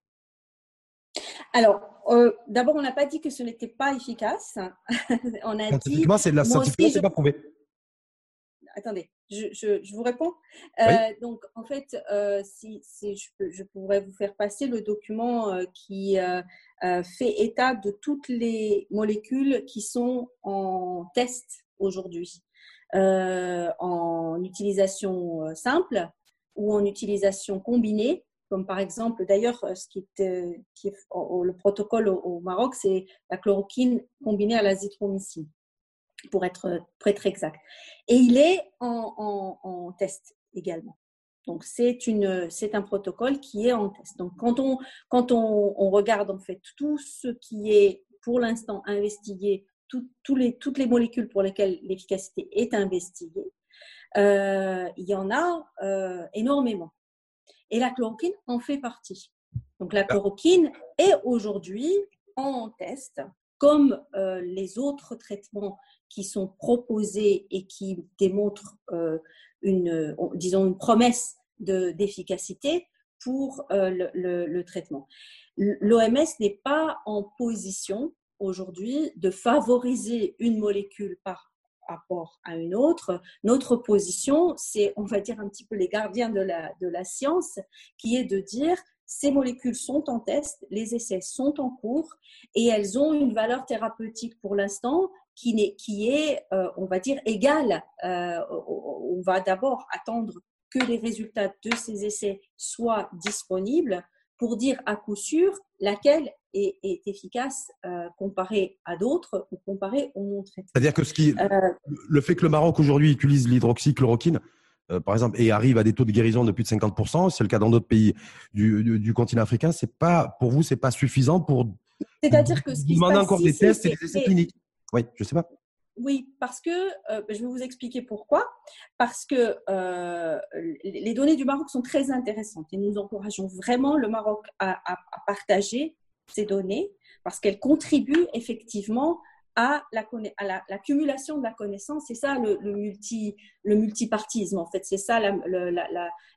Alors, euh, d'abord, on n'a pas dit que ce n'était pas efficace. on a dit. c'est la scientifiquement, c'est pas prouvé. Attendez, je, vous réponds. Euh, donc, en fait, euh, si, je, pourrais vous faire passer le document qui fait état de toutes les molécules qui sont en test aujourd'hui, en utilisation simple ou en utilisation combinée comme par exemple, d'ailleurs, euh, ce qui est, euh, qui est le protocole au, Maroc, c'est la chloroquine combinée à l'azithromycine, pour être très, très exact. Et il est en, test également. Donc, c'est un protocole qui est en test. Donc, quand on, quand on, regarde en fait tout ce qui est pour l'instant investigué, les, toutes les molécules pour lesquelles l'efficacité est investiguée, euh, il y en a énormément. Et la chloroquine en fait partie. Donc la chloroquine est aujourd'hui en test, comme euh, les autres traitements qui sont proposés et qui démontrent euh, une, disons, une promesse d'efficacité pour euh, le, le, traitement. L'OMS n'est pas en position aujourd'hui de favoriser une molécule par rapport à une autre. Notre position, c'est, on va dire, un petit peu les gardiens de la, de la science, qui est de dire ces molécules sont en test, les essais sont en cours et elles ont une valeur thérapeutique pour l'instant qui, est, qui est euh, on va dire, égale. Euh, on va d'abord attendre que les résultats de ces essais soient disponibles pour dire à coup sûr laquelle est, efficace euh, comparée à d'autres ou comparée au non C'est-à-dire que ce qui, le fait que le Maroc aujourd'hui utilise l'hydroxychloroquine, euh, par exemple, et arrive à des taux de guérison de plus de 50%, c'est le cas dans d'autres pays du, continent africain, c'est pas, pour vous, c'est pas suffisant pour. C'est-à-dire que ce qui demande encore des tests et des essais cliniques. Oui, je sais pas. Oui, parce que, euh, je vais vous expliquer pourquoi. Parce que euh, les données du Maroc sont très intéressantes et nous encourageons vraiment le Maroc à, partager ces données parce qu'elles contribuent effectivement à l'accumulation la, de la connaissance. C'est ça le, multi, le multipartisme, en fait. C'est ça la,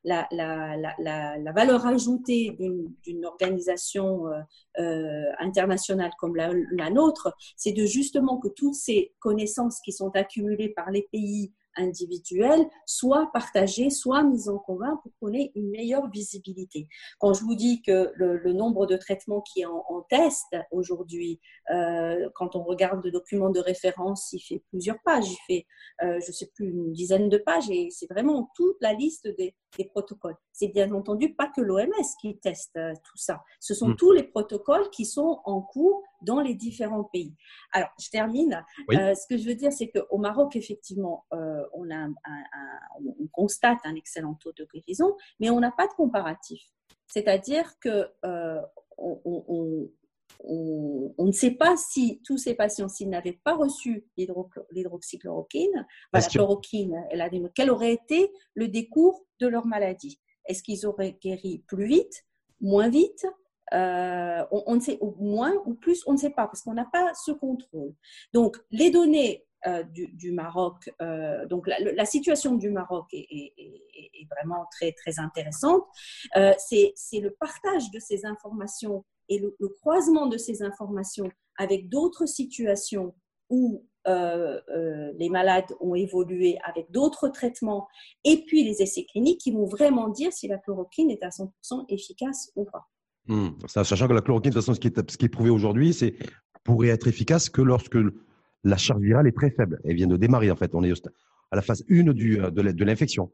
la, valeur ajoutée d'une organisation euh, euh, internationale comme la, nôtre. C'est de justement que toutes ces connaissances qui sont accumulées par les pays individuelle soit partagée, soit mise en commun pour qu'on ait une meilleure visibilité. Quand je vous dis que le, nombre de traitements qui est en, test aujourd'hui, euh, quand on regarde le document de référence, il fait plusieurs pages, il fait, euh, je ne sais plus, une dizaine de pages et c'est vraiment toute la liste des, protocoles. C'est bien entendu pas que l'OMS qui teste euh, tout ça. Ce sont hmm. tous les protocoles qui sont en cours dans les différents pays. Alors, je termine. ce que je veux dire, c'est qu'au Maroc, effectivement, on, a on constate un excellent taux de guérison, mais on n'a pas de comparatif. C'est-à-dire que euh, on, ne sait pas si tous ces patients, s'ils n'avaient pas reçu l'hydroxychloroquine, la chloroquine, quel aurait été le décours de leur maladie? Est-ce qu'ils auraient guéri plus vite, moins vite euh, on, ne sait, ou moins ou plus, on ne sait pas parce qu'on n'a pas ce contrôle. Donc, les données euh, du, Maroc. Euh, donc la, situation du Maroc est, vraiment très très intéressante. C'est le partage de ces informations et le, croisement de ces informations avec d'autres situations où les malades ont évolué avec d'autres traitements et puis les essais cliniques qui vont vraiment dire si la chloroquine est à 100% efficace ou pas. Hmm. Sachant que la chloroquine, de toute façon, ce qui est, ce qui est prouvé aujourd'hui, c'est pourrait être efficace que lorsque la charge virale est très faible. Elle vient de démarrer, en fait. On est à la phase 1 du, euh, de l'infection.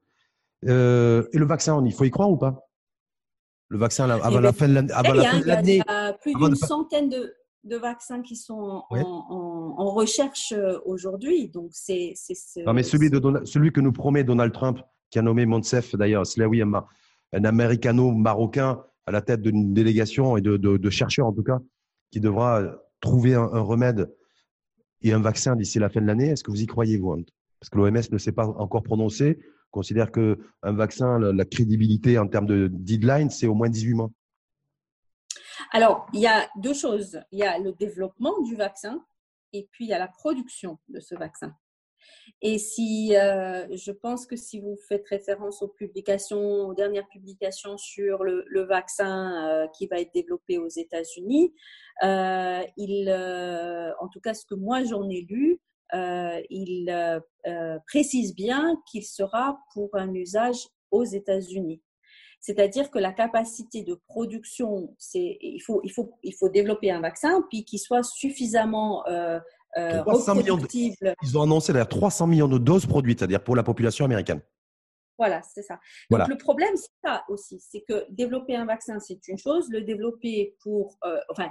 Euh, et le vaccin, il faut y croire ou pas? Le vaccin, avant la fin de l'année Il y a plus d'une centaine de, de, vaccins qui sont en, recherche euh, aujourd'hui. Donc, c'est. Non, mais celui, de celui que nous promet Donald Trump, qui a nommé Monsef, d'ailleurs, Slawi, un, un américano-marocain à la tête d'une délégation et de, chercheurs, en tout cas, qui devra trouver un remède et un vaccin d'ici la fin de l'année. Est-ce que vous y croyez, vous Parce que l'OMS ne s'est pas encore prononcé, considère qu'un vaccin, la, crédibilité en termes de deadline, c'est au moins 18 mois. Alors, il y a deux choses. Il y a le développement du vaccin et puis il y a la production de ce vaccin. Et si euh, je pense que si vous faites référence aux publications, aux dernières publications sur le, vaccin euh, qui va être développé aux États-Unis, euh, il, en tout cas ce que moi j'en ai lu, il précise bien qu'il sera pour un usage aux États-Unis. C'est-à-dire que la capacité de production, c'est il faut, il, faut, il faut développer un vaccin, puis qu'il soit suffisamment ils ont annoncé d'ailleurs 300 millions de doses produites, c'est-à-dire pour la population américaine. Voilà, c'est ça. Donc le problème, c'est ça aussi, c'est que développer un vaccin, c'est une chose, le développer pour, euh, enfin,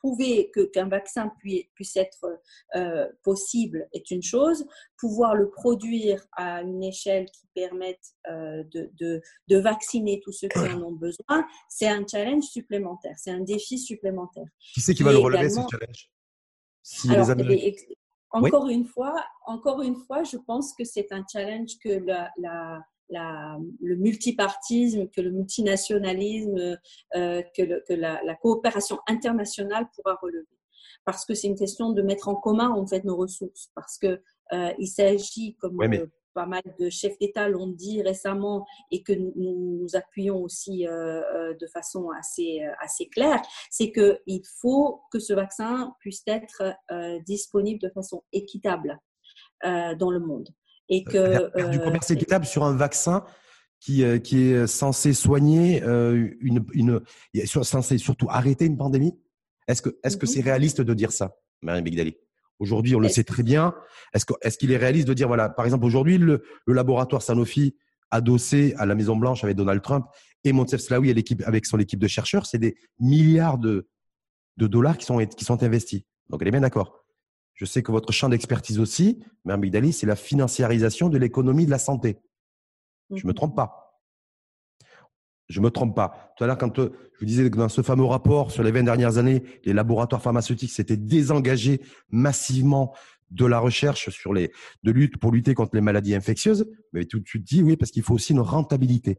prouver que qu'un vaccin puisse, puisse être euh, possible est une chose, pouvoir le produire à une échelle qui permette de, de, de, vacciner tous ceux qui en ont besoin, c'est un challenge supplémentaire, c'est un défi supplémentaire. Qui c'est qui va le relever ce challenge? Encore une fois, encore une fois, je pense que c'est un challenge que la, la, le multipartisme, que le multinationalisme, euh, que, la, coopération internationale pourra relever. Parce que c'est une question de mettre en commun en fait nos ressources. Parce que euh, il s'agit, comme pas mal de chefs d'État l'ont dit récemment et que nous nous appuyons aussi euh, euh, de façon assez, euh, assez claire, c'est qu'il faut que ce vaccin puisse être disponible de façon équitable dans le monde. Et que, du commerce équitable sur un vaccin qui, qui est censé soigner une, une, censé surtout arrêter une pandémie Est-ce que est-ce que mm-hmm. c'est réaliste de dire ça, Marie Bigdali Aujourd'hui, on le sait très bien. Est-ce qu'il est, réaliste de dire, voilà, par exemple, aujourd'hui, le, laboratoire Sanofi adossé à la Maison Blanche avec Donald Trump et Montef Slaoui avec son équipe de chercheurs, c'est des milliards de, dollars qui sont, qui sont investis. Donc, elle est bien d'accord. Je sais que votre champ d'expertise aussi, Mme Bigdali, c'est la financiarisation de l'économie de la santé. Je ne me trompe pas. Je ne me trompe pas. Tout à l'heure, quand euh, je vous disais que dans ce fameux rapport sur les 20 dernières années, les laboratoires pharmaceutiques s'étaient désengagés massivement de la recherche sur les, de lutte pour lutter contre les maladies infectieuses, mais tout de suite dit oui, parce qu'il faut aussi une rentabilité.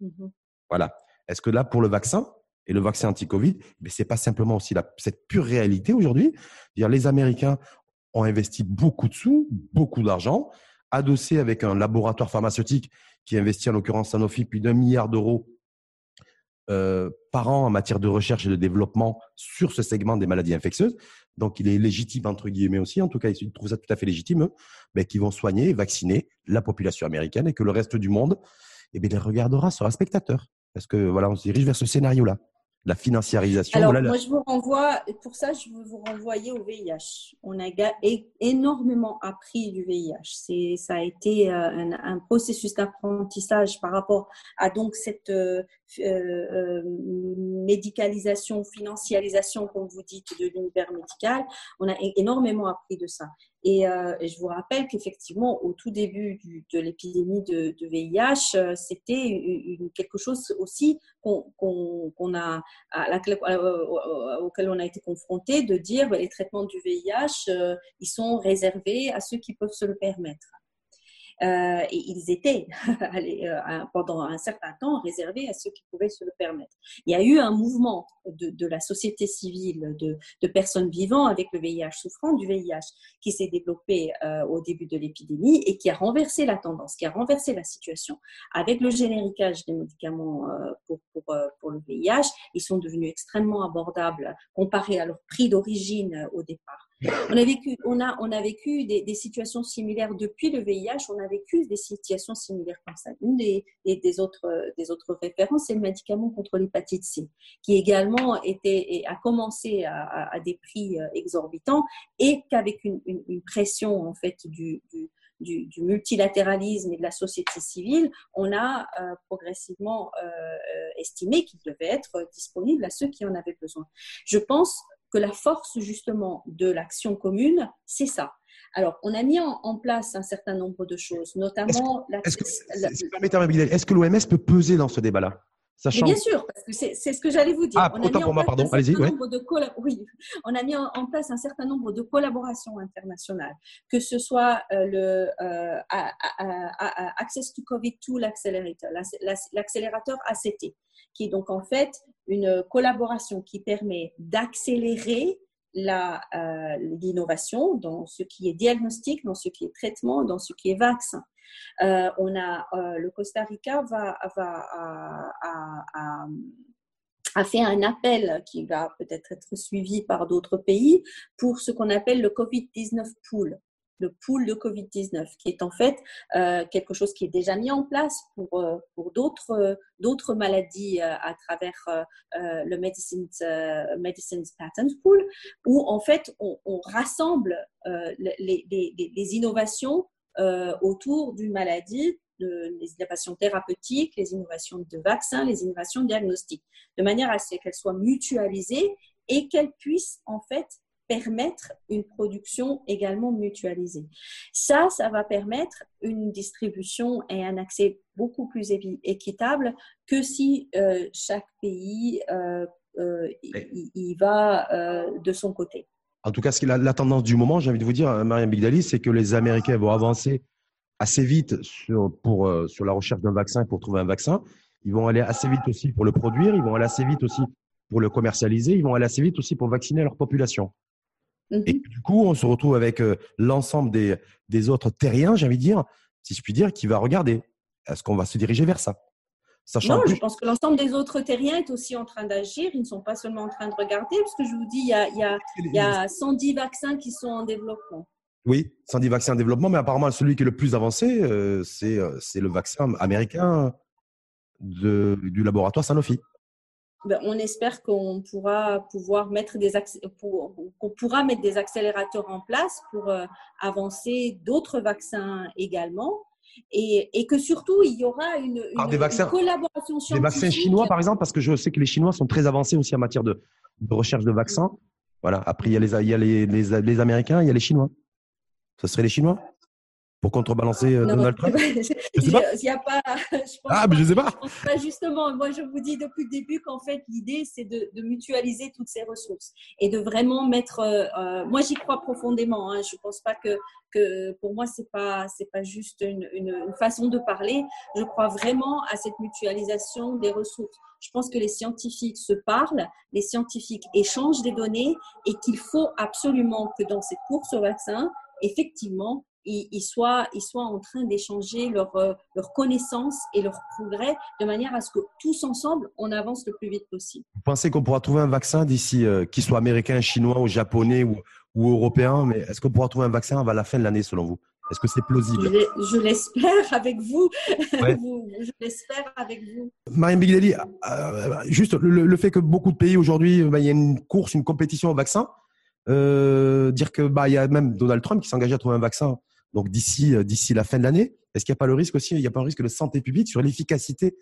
Mmh voilà. Est-ce que là, pour le vaccin et le vaccin anti-Covid, mais c'est pas simplement aussi la, cette pure réalité aujourd'hui. Les Américains ont investi beaucoup de sous, beaucoup d'argent, adossé avec un laboratoire pharmaceutique qui investit en l'occurrence Sanofi plus d'un milliard d'euros euh, par an en matière de recherche et de développement sur ce segment des maladies infectieuses. Donc, il est légitime, entre guillemets aussi, en tout cas, il trouve ça tout à fait légitime, mais qui vont soigner et vacciner la population américaine et que le reste du monde eh bien, les regardera, sera spectateur. Parce que voilà, on se dirige vers ce scénario-là la financiarisation. Alors, moi, je vous renvoie, pour ça, je veux vous renvoyer au VIH. On a énormément appris du VIH. Ça a été euh, un, processus d'apprentissage par rapport à donc cette euh, euh, médicalisation, financiarisation, comme vous dites, de l'univers médical. On a énormément appris de ça. Euh, et, je vous rappelle qu'effectivement, au tout début de l'épidémie de, VIH, euh, c'était quelque chose aussi qu'on a, auquel on a été confronté, de dire bah, les traitements du VIH, euh, ils sont réservés à ceux qui peuvent se le permettre. Euh, et ils étaient euh, pendant un certain temps réservés à ceux qui pouvaient se le permettre. Il y a eu un mouvement de, la société civile, de, personnes vivant avec le VIH, souffrant du VIH, qui s'est développé euh, au début de l'épidémie et qui a renversé la tendance, qui a renversé la situation. Avec le génériquage des médicaments pour, pour, pour le VIH, ils sont devenus extrêmement abordables comparés à leur prix d'origine au départ. On a vécu, on a, on a vécu des, situations similaires depuis le VIH. On a vécu des situations similaires comme ça. Une des, des, autres, des autres références, c'est le médicament contre l'hépatite C, qui également était, a commencé à, des prix euh, exorbitants et qu'avec une, pression en fait du, du, multilatéralisme et de la société civile, on a euh, progressivement euh, estimé qu'il devait être disponible à ceux qui en avaient besoin. Je pense que la force justement de l'action commune, c'est ça. Alors, on a mis en, place un certain nombre de choses, notamment. Est-ce que, est que l'OMS peut peser dans ce débat-là? Bien sûr, parce que c'est ce que j'allais vous dire. Ah, on a mis pour moi, pardon. Allez-y. Oui, on a mis en, place un certain nombre de collaborations internationales, que ce soit euh, le euh, Access to COVID Tool Accelerator, l'accélérateur ACT, qui est donc en fait une collaboration qui permet d'accélérer l'innovation dans ce qui est diagnostic, dans ce qui est traitement, dans ce qui est vaccin. On a le Costa Rica va, a fait un appel qui va peut-être être suivi par d'autres pays pour ce qu'on appelle le Covid-19 pool. Le pool de Covid-19, qui est en fait euh, quelque chose qui est déjà mis en place pour, euh, pour d'autres, euh, d'autres maladies à travers le Medicines, Medicines Patent Pool, où en fait on, rassemble les, innovations autour d'une maladie les innovations thérapeutiques, les innovations de vaccins, les innovations diagnostiques, de manière à ce qu'elles soient mutualisées et qu'elles puissent en fait permettre une production également mutualisée. Ça, ça va permettre une distribution et un accès beaucoup plus équitable que si euh, chaque pays euh, euh, y, va de son côté. En tout cas, ce qui est la, tendance du moment, j'ai envie de vous dire, Marianne Bigdali, c'est que les Américains vont avancer assez vite sur, pour, euh, sur la recherche d'un vaccin pour trouver un vaccin. Ils vont aller assez vite aussi pour le produire. Ils vont aller assez vite aussi pour le commercialiser. Ils vont aller assez vite aussi pour vacciner leur population. Mhm. Et du coup, on se retrouve avec euh, l'ensemble des, des autres terriens, j'ai envie de dire, si je puis dire, qui va regarder. Est-ce qu'on va se diriger vers ça non, je pense que l'ensemble des autres terriens est aussi en train d'agir. Ils ne sont pas seulement en train de regarder, parce que je vous dis, il y a, il y a, il y a 110 vaccins qui sont en développement. Oui, 110 vaccins en développement, mais apparemment celui qui est le plus avancé, euh, euh, c'est le vaccin américain de, du laboratoire Sanofi. Ben, on espère qu'on pourra pouvoir mettre des qu'on pourra mettre des accélérateurs en place pour euh, avancer d'autres vaccins également. Et, et, que surtout, il y aura une, une, collaboration scientifique. Des vaccins chinois, par exemple, parce que je sais que les Chinois sont très avancés aussi en matière de, de recherche de vaccins. Voilà. Après, il y a, les, il y a les, les, les Américains, il y a les Chinois. Ce serait les Chinois? Pour contrebalancer euh, Donald Trump? Je sais pas. Y a pas je ah, mais je sais pas. Justement, moi, je vous dis depuis le début qu'en fait, l'idée, c'est de, mutualiser toutes ces ressources et de vraiment mettre. Euh, euh, moi, j'y crois profondément. Hein. Je ne pense pas que, que pour moi, c'est pas c'est pas juste une, une, façon de parler. Je crois vraiment à cette mutualisation des ressources. Je pense que les scientifiques se parlent, les scientifiques échangent des données et qu'il faut absolument que dans cette course au vaccin, effectivement, ils, soient, ils soient en train d'échanger leurs euh, leur connaissances et leurs progrès de manière à ce que tous ensemble, on avance le plus vite possible. Vous pensez qu'on pourra trouver un vaccin d'ici, euh, qu'il soit américain, chinois ou japonais ou, ou européen, mais est-ce qu'on pourra trouver un vaccin avant la fin de l'année selon vous? Est-ce que c'est plausible? Je, l'espère avec vous. je l'espère avec vous. Marianne Bigdali, euh, juste le, fait que beaucoup de pays aujourd'hui, bah, il y a une course, une compétition au vaccin, euh, dire que bah il y a même Donald Trump qui s'engage à trouver un vaccin donc d'ici euh, d'ici la fin de l'année. Est-ce qu'il n'y a pas le risque aussi Il n'y a pas un risque de santé publique sur l'efficacité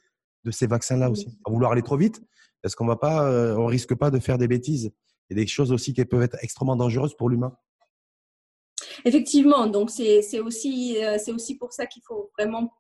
de ces vaccins-là aussi? À vouloir aller trop vite, est-ce qu'on va pas, euh, on risque pas de faire des bêtises et des choses aussi qui peuvent être extrêmement dangereuses pour l'humain? Effectivement, donc c'est aussi c'est aussi pour ça qu'il faut vraiment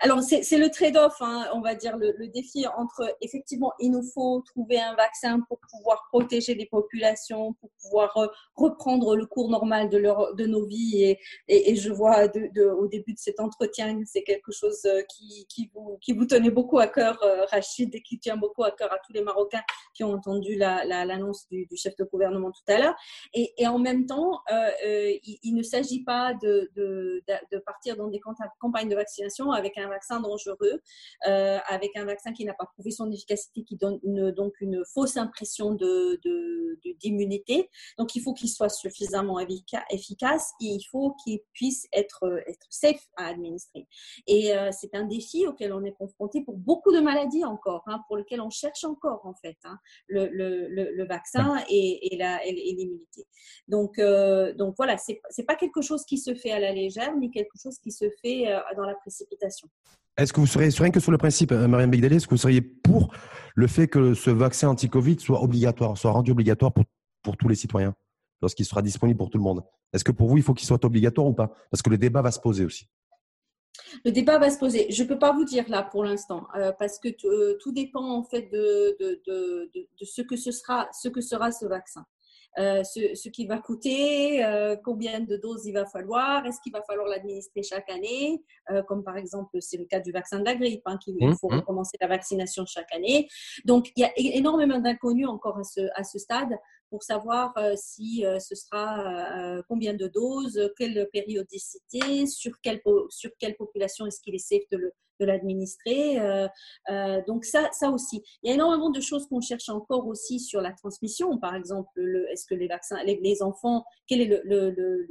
alors, c'est le trade-off, hein, on va dire, le, défi entre, effectivement, il nous faut trouver un vaccin pour pouvoir protéger les populations, pour pouvoir euh, reprendre le cours normal de, nos vies. Et, je vois au début de cet entretien, c'est quelque chose euh, qui, vous, qui tenait beaucoup à cœur, euh, Rachid, et qui tient beaucoup à cœur à tous les Marocains qui ont entendu l'annonce la, du, chef de gouvernement tout à l'heure. Et, en même temps, il, ne s'agit pas de partir dans des campagnes de vaccination avec un vaccin dangereux, euh, avec un vaccin qui n'a pas prouvé son efficacité, qui donne donc une fausse impression de, d'immunité. Donc, il faut qu'il soit suffisamment efficace et il faut qu'il puisse être, être safe à administrer. Et euh, c'est un défi auquel on est confronté pour beaucoup de maladies encore, hein, pour lequel on cherche encore en fait hein, le, le, le, vaccin et, et, la, et l'immunité. Donc, euh, donc voilà, c'est, c'est pas quelque chose qui se fait à la légère, ni quelque chose qui se fait dans la précision est-ce que vous seriez, rien que sur le principe, euh, Marianne Begdali, est-ce que vous seriez pour le fait que ce vaccin anti-Covid soit obligatoire, soit rendu obligatoire pour, pour tous les citoyens lorsqu'il sera disponible pour tout le monde? Est-ce que pour vous, il faut qu'il soit obligatoire ou pas? Parce que le débat va se poser aussi. Le débat va se poser. Je ne peux pas vous dire là pour l'instant, euh, parce que euh, tout dépend en fait de, de, de, de, ce, que ce, sera, ce que sera ce vaccin. Euh, ce, ce qui va coûter, euh, combien de doses il va falloir, est-ce qu'il va falloir l'administrer chaque année, euh, comme par exemple c'est le cas du vaccin de la grippe, hein, qu'il Mmh, faut mmh. recommencer la vaccination chaque année. Donc il y a énormément d'inconnus encore à ce, à ce stade pour savoir si ce sera combien de doses, quelle périodicité, sur quelle, po- sur quelle population est-ce qu'il est safe de le- de l'administrer. Euh, euh, donc ça, ça aussi. Il y a énormément de choses qu'on cherche encore aussi sur la transmission. Par exemple, le- est-ce que les vaccins, les, les enfants, quel est le, le-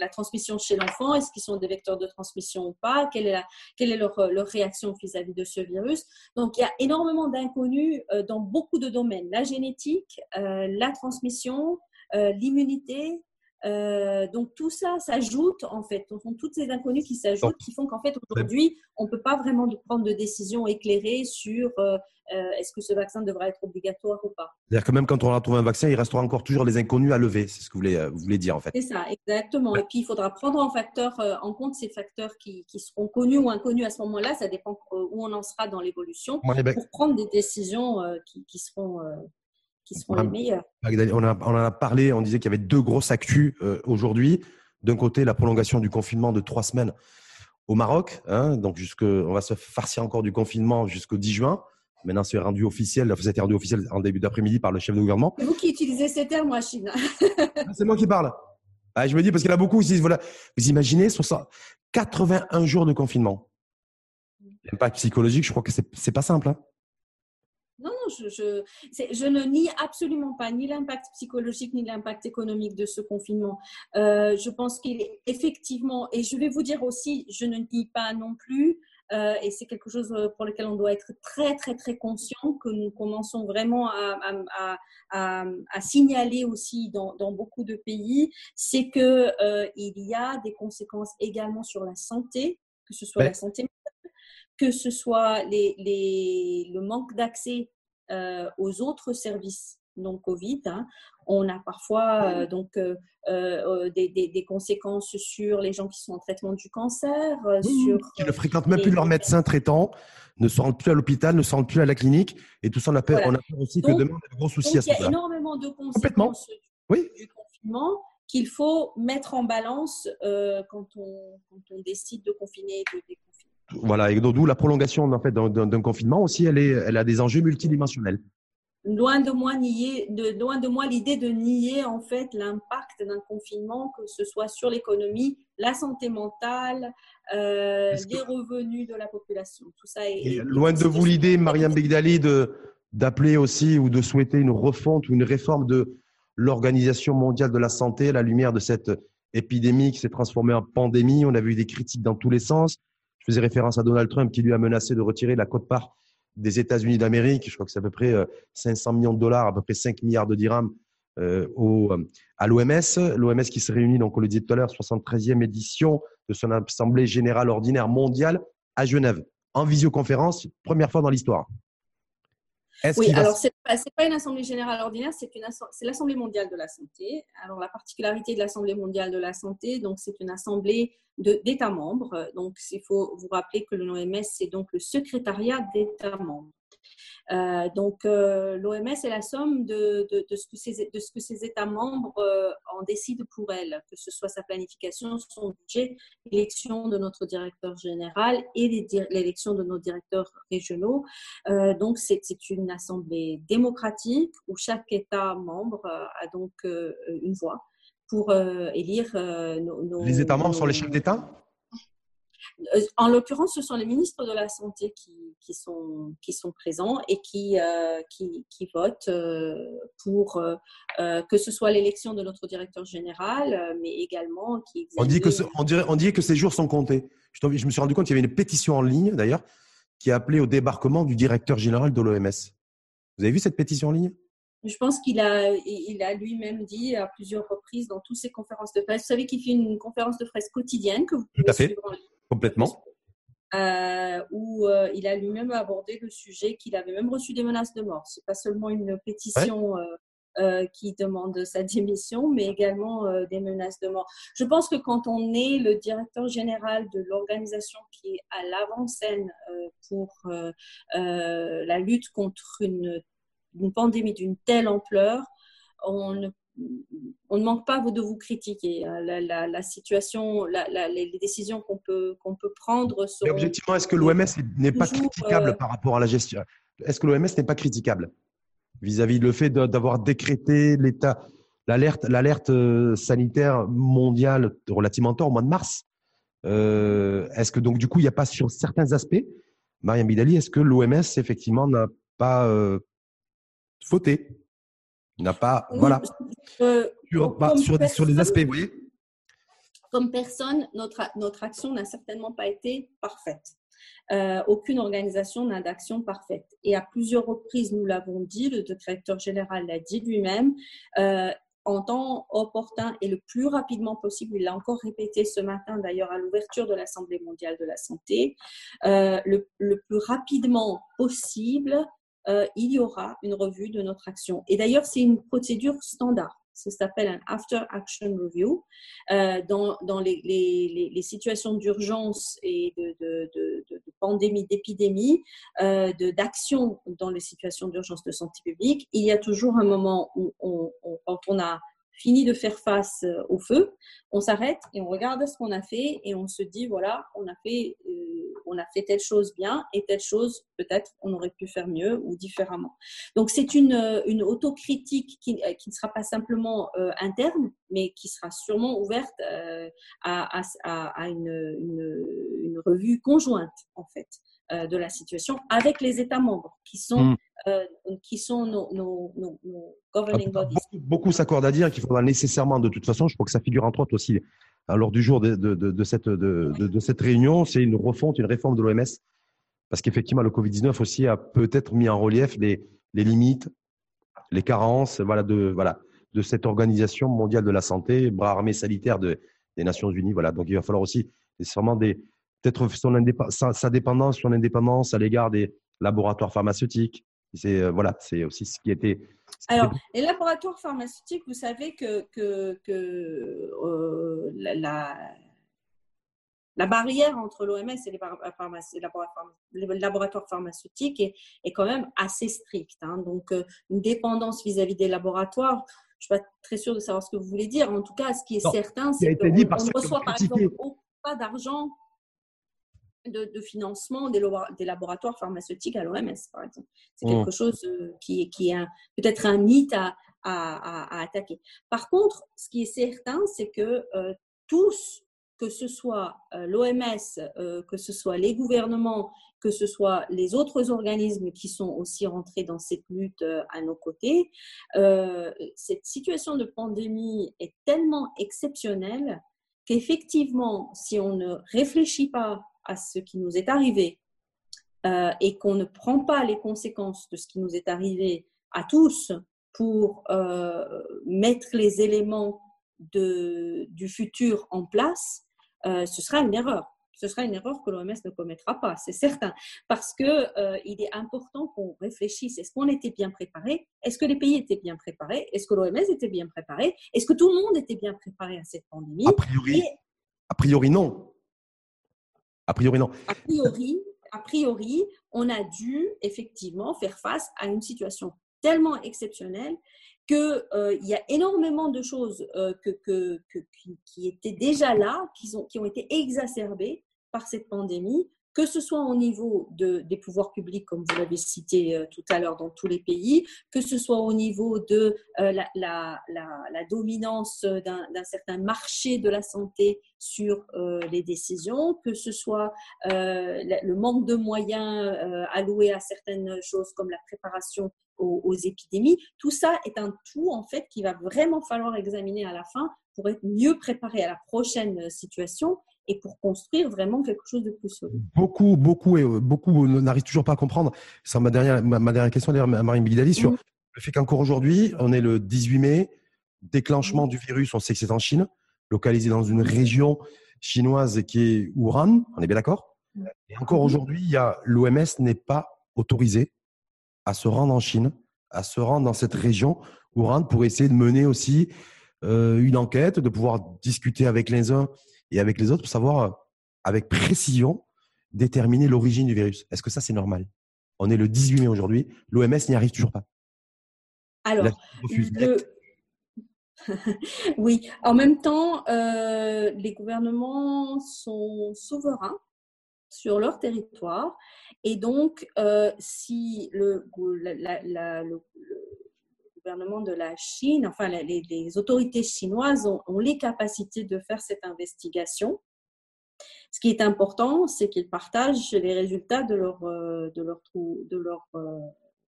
la, transmission chez l'enfant? Est-ce qu'ils sont des vecteurs de transmission ou pas? Quelle est, la, quelle est leur, leur réaction vis-à-vis de ce virus? Donc, il y a énormément d'inconnus euh, dans beaucoup de domaines. La génétique, la transmission, l'immunité, euh, donc tout ça s'ajoute en fait, ce sont toutes ces inconnus qui s'ajoutent, qui font qu'en fait aujourd'hui on ne peut pas vraiment prendre de décision éclairée sur euh, euh, est-ce que ce vaccin devra être obligatoire ou pas. C'est-à-dire que même quand on aura trouvé un vaccin, il restera encore toujours les inconnus à lever. C'est ce que vous voulez, vous voulez dire en fait. C'est ça, exactement. Et puis il faudra prendre en, facteur, en compte ces facteurs qui, qui seront connus ou inconnus à ce moment-là, ça dépend où on en sera dans l'évolution, Ouais, ben, pour prendre des décisions qui, qui seront, qui seront les. Magdalene, on, a- on en a parlé, on disait qu'il y avait deux grosses actus euh, aujourd'hui. D'un côté, la prolongation du confinement de trois semaines au Maroc. hein, donc, jusque, on va se farcir encore du confinement jusqu'au 10 juin. Maintenant, c'est rendu officiel. Ça a été rendu officiel en début d'après-midi par le chef de gouvernement. C'est vous qui utilisez ces termes, moi, Chine. Ah, C'est moi qui parle. Ah, je me dis, parce qu'il y en a beaucoup ici. Voilà. Vous imaginez, 60 81 jours de confinement. L'impact psychologique, je crois que c'est c'est pas simple. hein. Je, je, c'est- je ne nie absolument pas ni l'impact psychologique ni l'impact économique de ce confinement. Euh, je pense qu'il est effectivement, et je vais vous dire aussi, je ne nie pas non plus, euh, et c'est quelque chose euh, pour lequel on doit être très, très, très conscient, que nous commençons vraiment à, à, à, à, à signaler aussi dans, dans beaucoup de pays, c'est que euh, il y a des conséquences également sur la santé, que ce soit Ouais. la santé que ce soit les, les, le manque d'accès aux autres services non Covid. hein. On a parfois euh, donc euh, euh, des, des, des conséquences sur les gens qui sont en traitement du cancer, euh, sur Qui ne fréquentent même plus leur médecin traitant, ne se rendent plus à l'hôpital, ne se rendent plus à la clinique. Et tout ça, on a peur, Voilà. on a peur aussi Donc- que demain, on ait de gros soucis Donc, à ce il y a énormément de conséquences du, Oui. du confinement qu'il faut mettre en balance euh, quand, on, quand on décide de confiner et de déconfiner. Voilà, et d'où la prolongation en fait, d'un- confinement aussi, elle, est, elle a des enjeux multidimensionnels. Loin de moi nier, de, loin de moi l'idée de nier en fait l'impact d'un confinement, que ce soit sur l'économie, la santé mentale, euh, les revenus de la population. Tout ça est, Et loin de vous l'idée, Mariam Begdali, de d'appeler aussi ou de souhaiter une refonte ou une réforme de l'Organisation mondiale de la santé à la lumière de cette épidémie qui s'est transformée en pandémie. On a vu des critiques dans tous les sens. Je faisais référence à Donald Trump qui lui a menacé de retirer la cote-part des États-Unis d'Amérique. Je crois que c'est à peu près euh, 500 millions de dollars, à peu près 5 milliards de dirhams euh, euh, à l'OMS. L'OMS qui se réunit, donc on le disait tout à l'heure, 73e édition de son Assemblée générale ordinaire mondiale à Genève, en visioconférence, première fois dans l'histoire. Oui, alors c'est pas, c'est pas une assemblée générale ordinaire, c'est l'assemblée mondiale de la santé. Alors la particularité de l'assemblée mondiale de la santé, donc c'est une assemblée d'États membres. Donc il faut vous rappeler que l'OMS c'est donc le secrétariat d'États membres. Euh, donc euh, l'OMS est la somme de, ce que ces, de ce que États membres euh, en décident pour elle, que ce soit sa planification, son budget, l'élection de notre directeur général et l'élection de nos directeurs régionaux. Donc, c'est une assemblée démocratique où chaque État membre a donc une voix pour élire nos, Les États membres sont les chefs d'État? En l'occurrence, ce sont les ministres de la Santé qui, qui, sont, qui sont présents et qui, euh, qui, votent euh, pour euh, euh, que ce soit l'élection de notre directeur général, euh, mais également qui on dit, que ce- on, dirait, on dit que ces jours sont comptés. Je, me suis rendu compte qu'il y avait une pétition en ligne, d'ailleurs, qui appelait au débarquement du directeur général de l'OMS. Vous avez vu cette pétition en ligne? Je pense qu'il a, il a lui-même dit à plusieurs reprises dans toutes ses conférences de presse. Vous savez qu'il fait une conférence de presse quotidienne que vous pouvez suivre en ligne, Complètement. euh, où euh, il a lui-même abordé le sujet qu'il avait même reçu des menaces de mort. C'est pas seulement une pétition euh, euh, qui demande sa démission, mais également des menaces de mort. Je pense que quand on est le directeur général de l'organisation qui est à l'avant-scène pour la lutte contre une pandémie d'une telle ampleur, on ne, on ne manque pas de vous critiquer. La, la, situation, la, les décisions qu'on peut, qu'on peut prendre sont. objectivement, est-ce que l'OMS n'est pas critiquable par rapport à la gestion? Est-ce que l'OMS n'est pas critiquable vis-à-vis de le fait d'avoir décrété l'état, l'alerte, l'alerte euh, sanitaire mondiale relativement tôt, au mois de mars? Euh, Est-ce que donc du coup, il n'y a pas sur certains aspects, Mariam Bidali, est-ce que l'OMS effectivement n'a pas euh, fauté? N'a pas, voilà, sur, sur, des aspects, vous voyez Comme personne, notre, notre action n'a certainement pas été parfaite. Euh, aucune organisation n'a d'action parfaite. Et à plusieurs reprises, nous l'avons dit, le directeur général l'a dit lui-même, euh, en temps opportun et le plus rapidement possible, il l'a encore répété ce matin d'ailleurs à l'ouverture de l'Assemblée mondiale de la santé, euh, le, plus rapidement possible, il y aura une revue de notre action. Et d'ailleurs, c'est une procédure standard. Ça s'appelle un After Action Review. Euh, dans, dans les, les, situations d'urgence et de, de, pandémie, d'épidémie, euh, d'action dans les situations d'urgence de santé publique, il y a toujours un moment où, on, quand on a fini de faire face euh, au feu, on s'arrête et on regarde ce qu'on a fait et on se dit voilà, on a fait, euh, on a fait telle chose bien et telle chose peut-être on aurait pu faire mieux ou différemment. Donc c'est une, euh, une autocritique qui, qui, ne sera pas simplement interne, mais qui sera sûrement ouverte à, à, à une, une, une, revue conjointe en fait de la situation avec les États membres qui sont hmm. Euh, qui sont nos, nos, nos, governing bodies. Beaucoup, s'accordent à dire qu'il faudra nécessairement, de toute façon, je crois que ça figure entre autres aussi lors du jour de, de, de, cette, de, cette réunion, c'est une refonte, une réforme de l'OMS. Parce qu'effectivement, le Covid-19 aussi a peut-être mis en relief les, les limites, les carences voilà, de, voilà, de cette organisation mondiale de la santé, bras armé sanitaire de, des Nations Unies. Voilà. Donc il va falloir aussi nécessairement des, peut-être son sa, sa, dépendance, son indépendance à l'égard des laboratoires pharmaceutiques, c'est euh, voilà, c'est aussi ce qui était. Alors, les laboratoires pharmaceutiques, vous savez que, que, que euh, la, la, barrière entre l'OMS et les, les, laboratoires pharmaceutiques est, est, quand même assez stricte. Hein. Donc, euh, une dépendance vis-à-vis des laboratoires, je ne suis pas très sûre de savoir ce que vous voulez dire. En tout cas, ce qui est certain, c'est qu'on ne reçoit par exemple pas d'argent de, financement des, des, laboratoires pharmaceutiques à l'OMS, par exemple. C'est mmh. quelque chose euh, qui, qui est peut-être un mythe à, à, attaquer. Par contre, ce qui est certain, c'est que euh, tous, que ce soit euh, l'OMS, que ce soit les gouvernements, que ce soit les autres organismes qui sont aussi rentrés dans cette lutte à nos côtés, cette situation de pandémie est tellement exceptionnelle qu'effectivement, si on ne réfléchit pas à ce qui nous est arrivé euh, et qu'on ne prend pas les conséquences de ce qui nous est arrivé à tous pour euh, mettre les éléments de, du futur en place, euh, ce sera une erreur. Ce sera une erreur que l'OMS ne commettra pas, c'est certain, parce que il est important qu'on réfléchisse. Est-ce qu'on était bien préparé? Est-ce que les pays étaient bien préparés? Est-ce que l'OMS était bien préparé? Est-ce que tout le monde était bien préparé à cette pandémie? A priori, a priori non. A priori, on a dû effectivement faire face à une situation tellement exceptionnelle qu'il euh, y a énormément de choses euh, qui, étaient déjà là, qui ont été exacerbées par cette pandémie, que ce soit au niveau de, des pouvoirs publics, comme vous l'avez cité euh, tout à l'heure dans tous les pays, que ce soit au niveau de euh, la, dominance d'un certain marché de la santé sur euh, les décisions, que ce soit le manque de moyens alloués à certaines choses comme la préparation aux, aux, épidémies. Tout ça est un tout, en fait, qui va vraiment falloir examiner à la fin pour être mieux préparé à la prochaine situation et pour construire vraiment quelque chose de plus solide. Beaucoup, beaucoup, et euh, beaucoup n'arrivent toujours pas à comprendre. C'est ma dernière, ma, dernière question, d'ailleurs, Marine Bidali, sur mhm. le fait qu'encore aujourd'hui, on est le 18 mai, déclenchement mhm. du virus, on sait que c'est en Chine, localisé dans une région chinoise qui est Wuhan, on est bien d'accord? Et encore aujourd'hui, il y a l'OMS n'est pas autorisé à se rendre en Chine, à se rendre dans cette région Wuhan pour essayer de mener aussi euh, une enquête, de pouvoir discuter avec les uns et avec les autres pour savoir euh, avec précision déterminer l'origine du virus. Est-ce que ça, c'est normal? On est le 18 mai aujourd'hui, l'OMS n'y arrive toujours pas. Alors, oui, en même temps, euh, les gouvernements sont souverains sur leur territoire et donc euh, si le, le, gouvernement de la Chine, enfin les, autorités chinoises ont, les capacités de faire cette investigation, ce qui est important, c'est qu'ils partagent les résultats de leur, euh, de leur, de leur,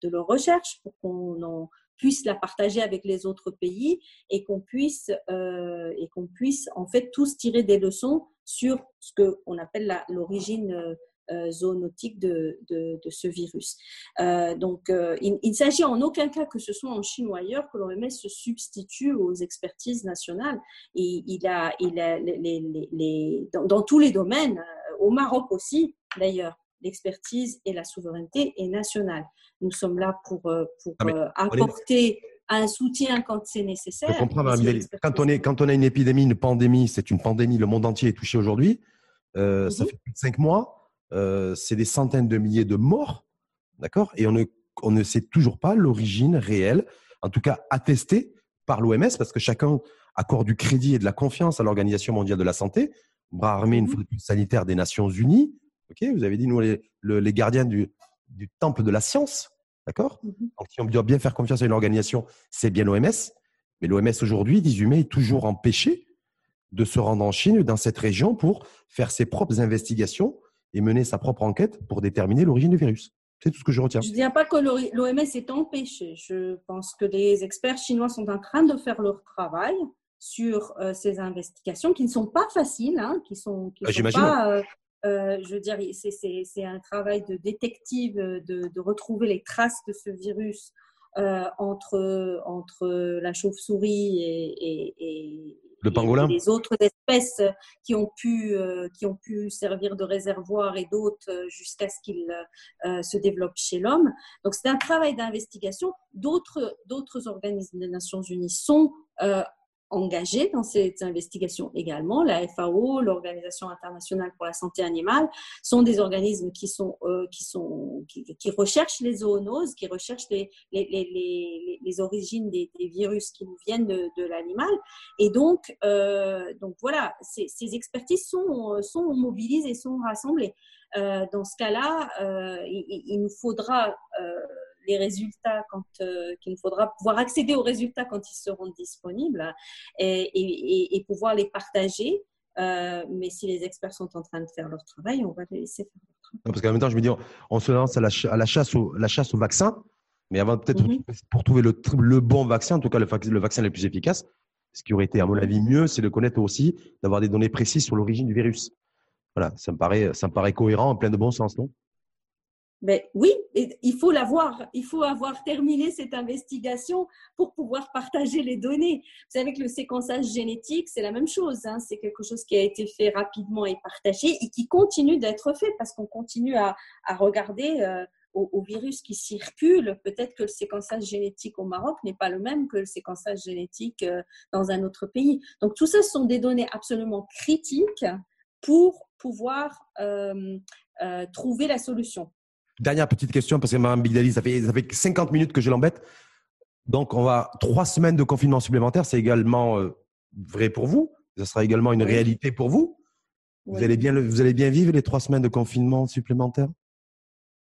de leur recherche pour qu'on puisse la partager avec les autres pays et qu'on puisse, euh, et qu'on puisse en fait tous tirer des leçons sur ce qu'on appelle l'origine euh, zoonotique de, de, ce virus. Euh, donc, il, ne s'agit en aucun cas que ce soit en Chine ou ailleurs que l'OMS se substitue aux expertises nationales. Et il a, il a les, les, les, dans, dans, tous les domaines, au Maroc aussi d'ailleurs, l'expertise et la souveraineté est nationale. Nous sommes là pour, euh, pour ah, euh, apporter un soutien quand c'est nécessaire. Je comprends, quand, on est, quand on a une épidémie, une pandémie, c'est une pandémie, le monde entier est touché aujourd'hui. Euh, ça mhm. fait plus de cinq mois. C'est des centaines de milliers de morts. D'accord? Et on ne, on ne sait toujours pas l'origine réelle, en tout cas attestée par l'OMS, parce que chacun accorde du crédit et de la confiance à l'Organisation mondiale de la santé, bras armé, une mhm. sanitaire des Nations Unies, vous avez dit, nous, les, les gardiens du, du, temple de la science. D'accord? Mhm. Donc, si on doit bien faire confiance à une organisation, c'est bien l'OMS. Mais l'OMS aujourd'hui, 18 mai, est toujours empêché de se rendre en Chine, dans cette région, pour faire ses propres investigations et mener sa propre enquête pour déterminer l'origine du virus. C'est tout ce que je retiens. Je ne dis pas que l'OMS est empêché. Je pense que les experts chinois sont en train de faire leur travail sur euh, ces investigations qui ne sont pas faciles, hein, qui sont, qui bah, sont pas euh, euh, je veux dire, c'est un travail de détective de, de, retrouver les traces de ce virus euh, entre, entre la chauve-souris et, et, le pangolin. les autres espèces qui ont pu, euh, qui ont pu servir de réservoir et d'autres jusqu'à ce qu'ils se développent chez l'homme. Donc c'est un travail d'investigation. D'autres organismes des Nations Unies sont engagés dans ces investigations également. La FAO, l'Organisation internationale pour la santé animale, sont des organismes qui, sont, euh, qui, sont, qui, recherchent les zoonoses, qui recherchent les, les, les, les origines des, des, virus qui nous viennent de, de l'animal. Et donc, euh, donc voilà, ces, ces, expertises sont, sont mobilisées, sont rassemblées. Euh, dans ce cas-là, euh, il, il, nous faudra euh, les résultats quand euh, qu'il faudra pouvoir accéder aux résultats quand ils seront disponibles et, et, pouvoir les partager. Euh, mais si les experts sont en train de faire leur travail, on va les laisser faire leur travail. parce qu'en même temps, je me dis, on se lance à la, à la chasse, au, la chasse au vaccin, mais avant peut-être mhm. pour trouver le, le, bon vaccin, en tout cas le, le, vaccin le plus efficace, ce qui aurait été à mon avis mieux, c'est de connaître aussi, d'avoir des données précises sur l'origine du virus. Voilà, ça me paraît, ça me paraît cohérent, en plein de bon sens, non? Ben oui, il faut l'avoir. Il faut avoir terminé cette investigation pour pouvoir partager les données. Vous savez que le séquençage génétique, c'est la même chose. Hein. C'est quelque chose qui a été fait rapidement et partagé et qui continue d'être fait parce qu'on continue à, regarder euh, au, virus qui circule. Peut-être que le séquençage génétique au Maroc n'est pas le même que le séquençage génétique euh, dans un autre pays. Donc tout ça, ce sont des données absolument critiques pour pouvoir euh, trouver la solution. Dernière petite question, parce que Mme Bigdali, ça fait, ça fait 50 minutes que je l'embête. Donc, on va trois semaines de confinement supplémentaire. C'est également euh, vrai pour vous. Ce sera également une réalité pour vous. Vous, allez bien, vous allez bien vivre les trois semaines de confinement supplémentaire?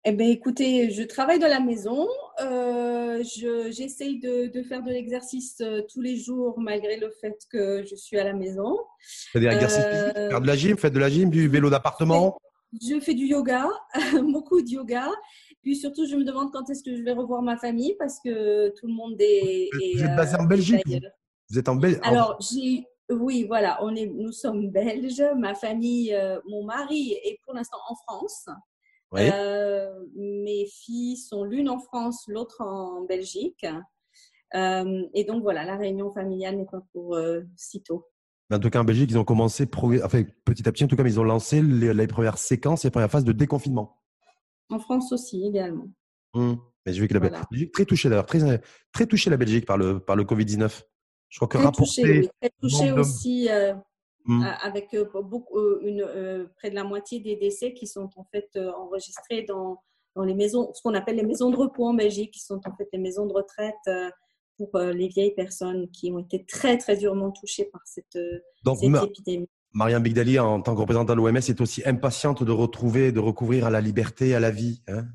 Eh bien, écoutez, je travaille de la maison. Euh, J'essaye de, de, faire de l'exercice euh, tous les jours malgré le fait que je suis à la maison. Faites faire de la gym, faites de la gym, du vélo d'appartement je fais du yoga, beaucoup de yoga. Puis surtout, je me demande quand est-ce que je vais revoir ma famille parce que tout le monde est. Vous êtes basé en euh, Belgique Vous êtes en Belgique Alors, oui, voilà, on est, nous sommes belges. Ma famille, euh, mon mari est pour l'instant en France. Euh, mes filles sont l'une en France, l'autre en Belgique. et donc voilà, la réunion familiale n'est pas pour sitôt en tout cas, en Belgique, ils ont commencé enfin, petit à petit, en tout cas, ils ont lancé les, premières séquences, les premières phases de déconfinement. En France aussi, également. Hum. Mais je vu que la Belgique très touchée d'ailleurs, très, très touchée la Belgique par le, par le Covid-19. Je crois que très touchée, très touchée aussi euh, avec euh, beaucoup, euh, une, près de la moitié des décès qui sont en fait enregistrés dans, dans les maisons, ce qu'on appelle les maisons de repos en Belgique, qui sont en fait les maisons de retraite pour les vieilles personnes qui ont été très, très durement touchées par cette, Donc, épidémie. Marianne Bigdali, en tant que représentante de l'OMS, est aussi impatiente de retrouver, de recouvrir à la liberté, à la vie. Hein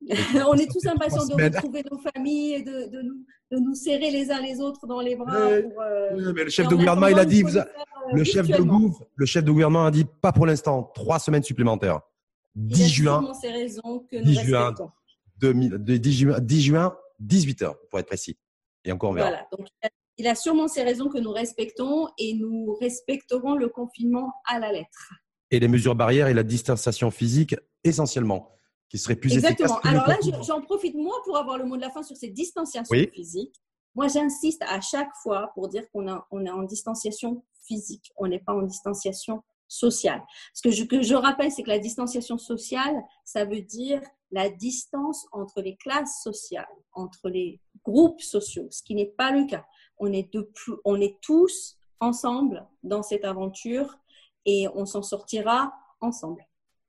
on est tous impatients de retrouver nos familles et de, de, nous, de, nous, serrer les uns les autres dans les bras. Pour, euh, mais le chef de gouvernement, il a dit, euh, le, chef de le chef de gouvernement a dit, pas pour l'instant, trois semaines supplémentaires. 10 juin. Ces raisons que 10 juin, 10 juin, 10 juin, 18 heures, pour être précis. Et encore, on verra. Voilà. Donc, il a sûrement ces raisons que nous respectons et nous respecterons le confinement à la lettre. Et les mesures barrières et la distanciation physique essentiellement qui serait plus Exactement. Alors là, j'en profite moi pour avoir le mot de la fin sur ces distanciations physiques. Moi, j'insiste à chaque fois pour dire qu'on on est en distanciation physique, on n'est pas en distanciation sociale. Ce que je, que je rappelle, c'est que la distanciation sociale, ça veut dire la distance entre les classes sociales, entre les groupes sociaux, ce qui n'est pas le cas. On est, de, on est tous ensemble dans cette aventure et on s'en sortira ensemble.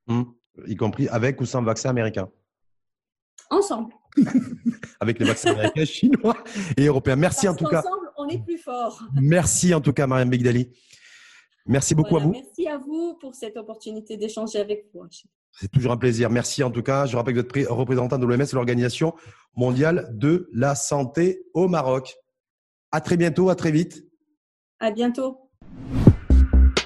Mmh y compris avec ou sans vaccin américain Ensemble. avec les vaccins américains, chinois et européens. Merci en tout cas. Ensemble, on est plus fort. Merci en tout cas, Marianne Bigdali. Merci beaucoup à vous. Merci à vous pour cette opportunité d'échanger avec vous. C'est toujours un plaisir. Merci en tout cas. Je rappelle que vous êtes représentant de l'OMS, l'Organisation mondiale de la santé au Maroc. À très bientôt, à très vite. À bientôt.